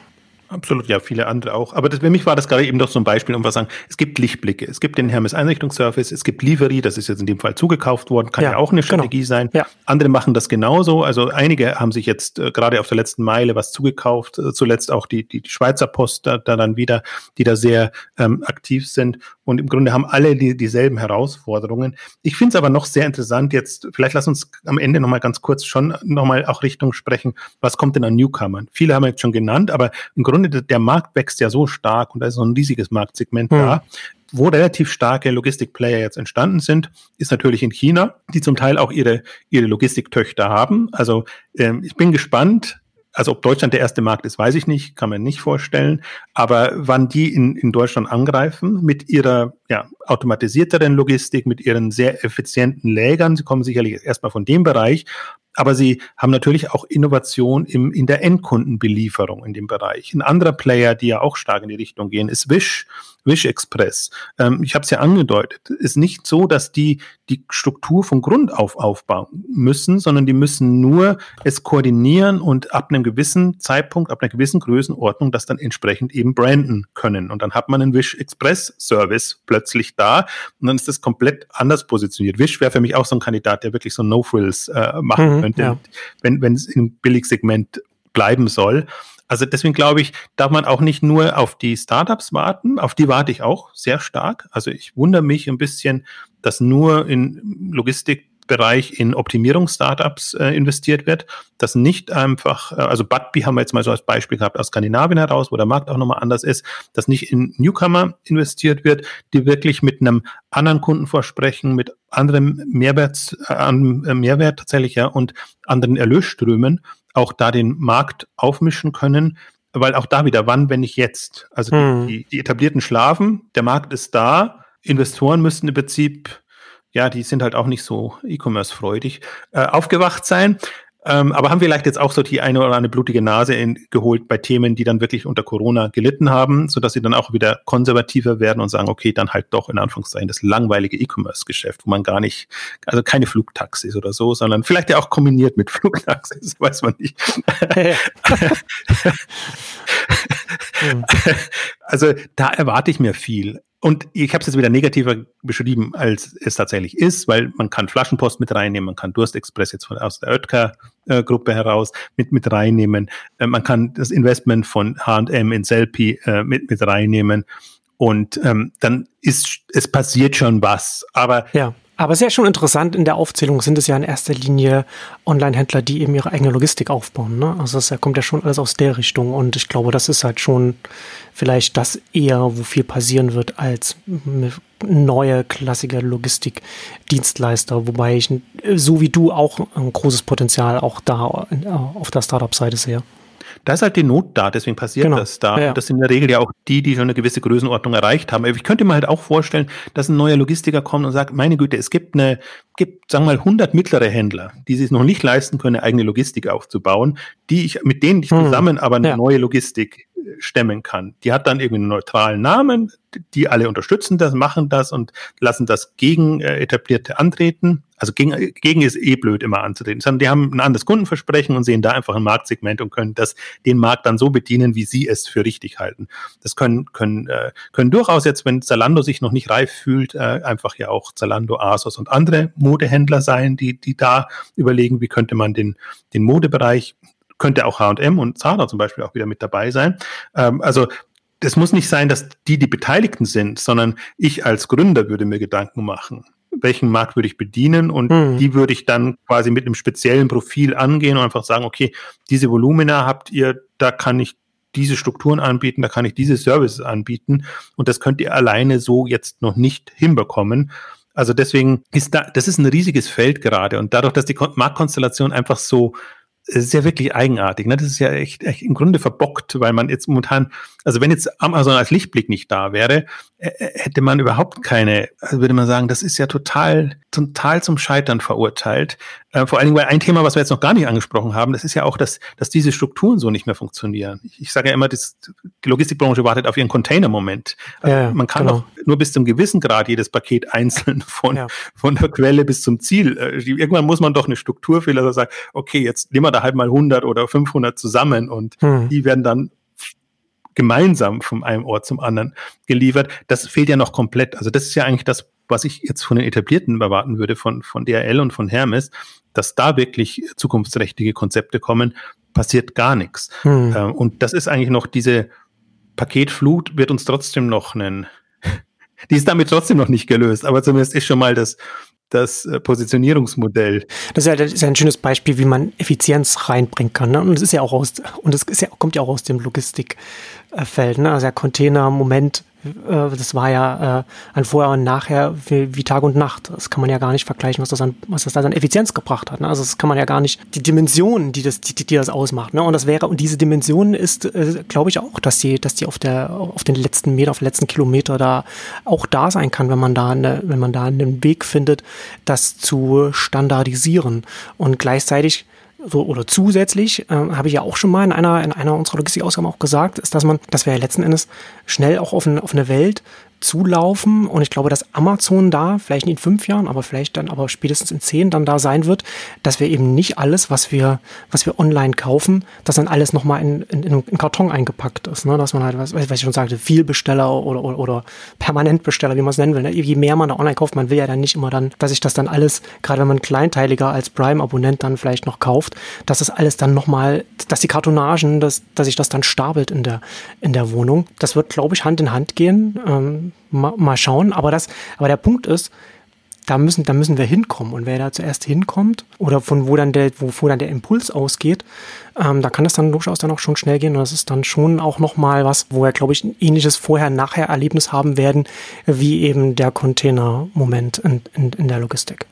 Absolut, ja, viele andere auch. Aber das, für mich war das gerade eben doch so ein Beispiel, um was sagen. Es gibt Lichtblicke. Es gibt den Hermes Einrichtungsservice. Es gibt Livery. Das ist jetzt in dem Fall zugekauft worden. Kann ja, ja auch eine genau. Strategie genau. sein. Ja. Andere machen das genauso. Also einige haben sich jetzt äh, gerade auf der letzten Meile was zugekauft. Äh, zuletzt auch die, die, die Schweizer Post da, da dann wieder, die da sehr ähm, aktiv sind. Und im Grunde haben alle die, dieselben Herausforderungen. Ich finde es aber noch sehr interessant jetzt. Vielleicht lass uns am Ende nochmal ganz kurz schon nochmal auch Richtung sprechen. Was kommt denn an Newcomern? Viele haben wir jetzt schon genannt, aber im Grunde der Markt wächst ja so stark und da ist so ein riesiges Marktsegment mhm. da. Wo relativ starke Logistikplayer jetzt entstanden sind, ist natürlich in China, die zum Teil auch ihre, ihre Logistiktöchter haben. Also ähm, ich bin gespannt, also ob Deutschland der erste Markt ist, weiß ich nicht, kann man nicht vorstellen. Aber wann die in, in Deutschland angreifen mit ihrer ja, automatisierteren Logistik, mit ihren sehr effizienten Lägern, sie kommen sicherlich erstmal von dem Bereich, aber sie haben natürlich auch Innovation im, in der Endkundenbelieferung in dem Bereich. Ein anderer Player, die ja auch stark in die Richtung gehen, ist Wish. Wish Express. Ähm, ich habe es ja angedeutet, ist nicht so, dass die die Struktur von Grund auf aufbauen müssen, sondern die müssen nur es koordinieren und ab einem gewissen Zeitpunkt, ab einer gewissen Größenordnung das dann entsprechend eben branden können. Und dann hat man einen Wish Express Service plötzlich da und dann ist das komplett anders positioniert. Wish wäre für mich auch so ein Kandidat, der wirklich so No-Frills äh, machen mhm, könnte, ja. wenn wenn es im Billigsegment bleiben soll. Also deswegen glaube ich, darf man auch nicht nur auf die Startups warten, auf die warte ich auch sehr stark. Also ich wundere mich ein bisschen, dass nur in Logistikbereich in Optimierungs-Startups äh, investiert wird, dass nicht einfach, äh, also Budbee haben wir jetzt mal so als Beispiel gehabt aus Skandinavien heraus, wo der Markt auch nochmal anders ist, dass nicht in Newcomer investiert wird, die wirklich mit einem anderen Kundenversprechen, mit anderem Mehrwert, äh, Mehrwert tatsächlich ja und anderen Erlösströmen auch da den Markt aufmischen können, weil auch da wieder, wann, wenn nicht jetzt? Also hm. die, die, etablierten schlafen, der Markt ist da, Investoren müssten im Prinzip ja, die sind halt auch nicht so E-Commerce-freudig, äh, aufgewacht sein. Ähm, aber haben vielleicht jetzt auch so die eine oder andere blutige Nase in, geholt bei Themen, die dann wirklich unter Corona gelitten haben, sodass sie dann auch wieder konservativer werden und sagen, okay, dann halt doch in Anführungszeichen das langweilige E-Commerce-Geschäft, wo man gar nicht, also keine Flugtaxis oder so, sondern vielleicht ja auch kombiniert mit Flugtaxis, weiß man nicht. also da erwarte ich mir viel. Und ich habe es jetzt wieder negativer beschrieben, als es tatsächlich ist, weil man kann Flaschenpost mit reinnehmen, man kann Durstexpress jetzt von, aus der Oetker-Gruppe äh, heraus mit, mit reinnehmen, äh, man kann das Investment von H&M in Selfie äh, mit, mit reinnehmen und ähm, dann ist, es passiert schon was, aber ja. Aber sehr schon interessant, in der Aufzählung sind es ja in erster Linie Online-Händler, die eben ihre eigene Logistik aufbauen. Ne? Also das kommt ja schon alles aus der Richtung und ich glaube, das ist halt schon vielleicht das eher, wo viel passieren wird, als neue klassische Logistikdienstleister, wobei ich so wie du auch ein großes Potenzial auch da auf der Startup-Seite sehe. Da ist halt die Not da, deswegen passiert genau. das da. Ja. Das sind in der Regel ja auch die, die schon eine gewisse Größenordnung erreicht haben. Ich könnte mir halt auch vorstellen, dass ein neuer Logistiker kommt und sagt, meine Güte, es gibt eine, gibt, sagen wir mal, 100 mittlere Händler, die sich noch nicht leisten können, eine eigene Logistik aufzubauen, die ich, mit denen ich hm. zusammen aber eine ja. neue Logistik äh, stemmen kann. Die hat dann irgendwie einen neutralen Namen, die alle unterstützen das, machen das und lassen das gegen äh, etablierte antreten. Also gegen, gegen ist eh blöd immer anzutreten, sondern die haben ein anderes Kundenversprechen und sehen da einfach ein Marktsegment und können das, den Markt dann so bedienen, wie sie es für richtig halten. Das können, können, äh, können durchaus jetzt, wenn Zalando sich noch nicht reif fühlt, äh, einfach ja auch Zalando, Asos und andere Modehändler sein, die, die da überlegen, wie könnte man den, den Modebereich könnte auch H&M und Zara zum Beispiel auch wieder mit dabei sein. Ähm, also das muss nicht sein, dass die die Beteiligten sind, sondern ich als Gründer würde mir Gedanken machen welchen Markt würde ich bedienen und mhm. die würde ich dann quasi mit einem speziellen Profil angehen und einfach sagen, okay, diese Volumina habt ihr, da kann ich diese Strukturen anbieten, da kann ich diese Services anbieten und das könnt ihr alleine so jetzt noch nicht hinbekommen. Also deswegen ist da, das ist ein riesiges Feld gerade und dadurch, dass die Marktkonstellation einfach so es ist ja wirklich eigenartig. Ne? Das ist ja echt, echt im Grunde verbockt, weil man jetzt momentan, also wenn jetzt Amazon als Lichtblick nicht da wäre, hätte man überhaupt keine, also würde man sagen, das ist ja total, total zum Scheitern verurteilt. Äh, vor allen Dingen, weil ein Thema, was wir jetzt noch gar nicht angesprochen haben, das ist ja auch, dass, dass diese Strukturen so nicht mehr funktionieren. Ich, ich sage ja immer, das, die Logistikbranche wartet auf ihren Container-Moment. Ja, man kann genau. doch nur bis zum gewissen Grad jedes Paket einzeln von, ja. von der Quelle bis zum Ziel. Äh, irgendwann muss man doch eine Struktur fehlen, also sagen, okay, jetzt nehmen wir da halt mal 100 oder 500 zusammen und hm. die werden dann gemeinsam von einem Ort zum anderen geliefert. Das fehlt ja noch komplett. Also das ist ja eigentlich das, was ich jetzt von den Etablierten erwarten würde, von, von DRL und von Hermes, dass da wirklich zukunftsträchtige Konzepte kommen, passiert gar nichts. Hm. Ähm, und das ist eigentlich noch diese Paketflut wird uns trotzdem noch einen, die ist damit trotzdem noch nicht gelöst, aber zumindest ist schon mal das, das äh, Positionierungsmodell. Das ist, ja, das ist ja ein schönes Beispiel, wie man Effizienz reinbringen kann. Ne? Und es ist ja auch aus, und es ja, kommt ja auch aus dem Logistikfeld. Ne? Also der Container Moment das war ja äh, ein Vorher und Nachher wie, Tag und Nacht. Das kann man ja gar nicht vergleichen, was das, an, was das da an Effizienz gebracht hat. Ne? Also das kann man ja gar nicht, die Dimension, die das, die, die das ausmacht. Ne? Und das wäre, und diese Dimension ist, äh, glaube ich auch, dass die, dass die auf der, auf den letzten Meter, auf den letzten Kilometer da auch da sein kann, wenn man da eine, wenn man da einen Weg findet, das zu standardisieren. Und gleichzeitig so, oder zusätzlich, äh, habe ich ja auch schon mal in einer, in einer unserer Logistikausgaben auch gesagt, ist, dass man, dass wir ja letzten Endes schnell auch auf, ein, auf eine Welt zulaufen. Und ich glaube, dass Amazon da, vielleicht nicht in fünf Jahren, aber vielleicht dann, aber spätestens in zehn dann da sein wird, dass wir eben nicht alles, was wir, was wir online kaufen, dass dann alles nochmal in, in, in einen Karton eingepackt ist. Ne? Dass man halt, was, was ich schon sagte, Vielbesteller oder, oder, oder Permanentbesteller, wie man es nennen will. Ne? Je mehr man da online kauft, man will ja dann nicht immer dann, dass sich das dann alles, gerade wenn man kleinteiliger als Prime-Abonnent dann vielleicht noch kauft, dass das alles dann nochmal, dass die Kartonagen, dass, dass sich das dann stapelt in der, in der Wohnung. Das wird, glaube ich, Hand in Hand gehen. Ähm, mal, mal schauen. Aber das, aber der Punkt ist, da müssen, da müssen wir hinkommen. Und wer da zuerst hinkommt oder von wo dann der, wo dann der Impuls ausgeht, ähm, da kann das dann durchaus dann auch schon schnell gehen. Und das ist dann schon auch nochmal was, wo wir, glaube ich, ein ähnliches Vorher-Nachher-Erlebnis haben werden, wie eben der Container-Moment in, in, in der Logistik.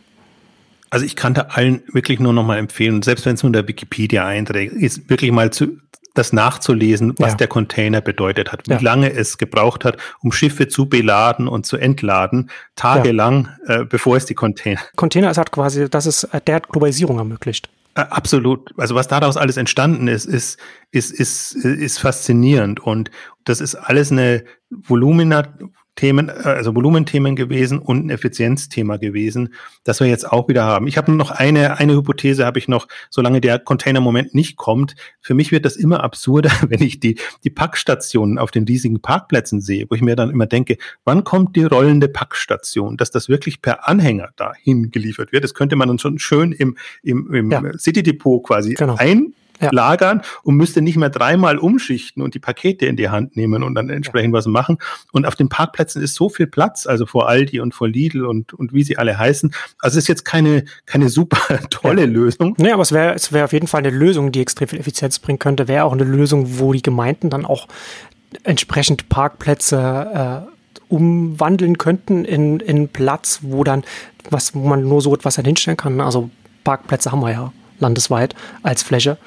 Also ich kann da allen wirklich nur nochmal empfehlen, selbst wenn es nur der Wikipedia einträgt, ist wirklich mal zu, das nachzulesen, was ja. der Container bedeutet hat, wie ja. lange es gebraucht hat, um Schiffe zu beladen und zu entladen, tagelang, ja. äh, bevor es die Container. Container ist halt quasi, das ist, äh, der hat Globalisierung ermöglicht. Äh, absolut. Also was daraus alles entstanden ist, ist, ist, ist, ist faszinierend. Und das ist alles eine Volumina, Themen, also Volumenthemen gewesen und ein Effizienzthema gewesen, das wir jetzt auch wieder haben. Ich habe noch eine, eine Hypothese habe ich noch, solange der Container-Moment nicht kommt. Für mich wird das immer absurder, wenn ich die, die Packstationen auf den riesigen Parkplätzen sehe, wo ich mir dann immer denke, wann kommt die rollende Packstation, dass das wirklich per Anhänger dahin geliefert wird. Das könnte man dann schon schön im, im, im ja. City Depot quasi genau. ein ja. lagern und müsste nicht mehr dreimal umschichten und die Pakete in die Hand nehmen und dann entsprechend ja. was machen. Und auf den Parkplätzen ist so viel Platz, also vor Aldi und vor Lidl und, und wie sie alle heißen. Also es ist jetzt keine, keine super tolle ja. Lösung. Nee, aber es wäre es wäre auf jeden Fall eine Lösung, die extrem viel Effizienz bringen könnte. Wäre auch eine Lösung, wo die Gemeinden dann auch entsprechend Parkplätze äh, umwandeln könnten in, in Platz, wo dann, was, wo man nur so etwas hinstellen kann. Also Parkplätze haben wir ja landesweit als Fläche.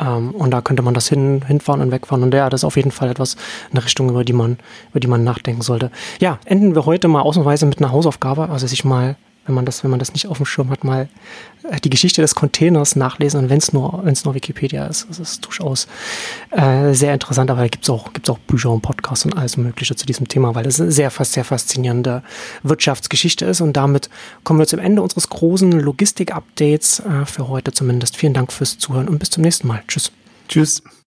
Ähm, und da könnte man das hin, hinfahren und wegfahren. Und ja, das ist auf jeden Fall etwas, eine Richtung, über die man, über die man nachdenken sollte. Ja, enden wir heute mal ausnahmsweise mit einer Hausaufgabe, also sich mal wenn man das, wenn man das nicht auf dem Schirm hat, mal äh, die Geschichte des Containers nachlesen und wenn es nur, nur Wikipedia ist. Das ist durchaus äh, sehr interessant, aber da gibt es auch, gibt's auch Bücher und Podcasts und alles Mögliche zu diesem Thema, weil eine sehr, sehr faszinierende Wirtschaftsgeschichte ist. Und damit kommen wir zum Ende unseres großen Logistik-Updates äh, für heute zumindest. Vielen Dank fürs Zuhören und bis zum nächsten Mal. Tschüss. Tschüss.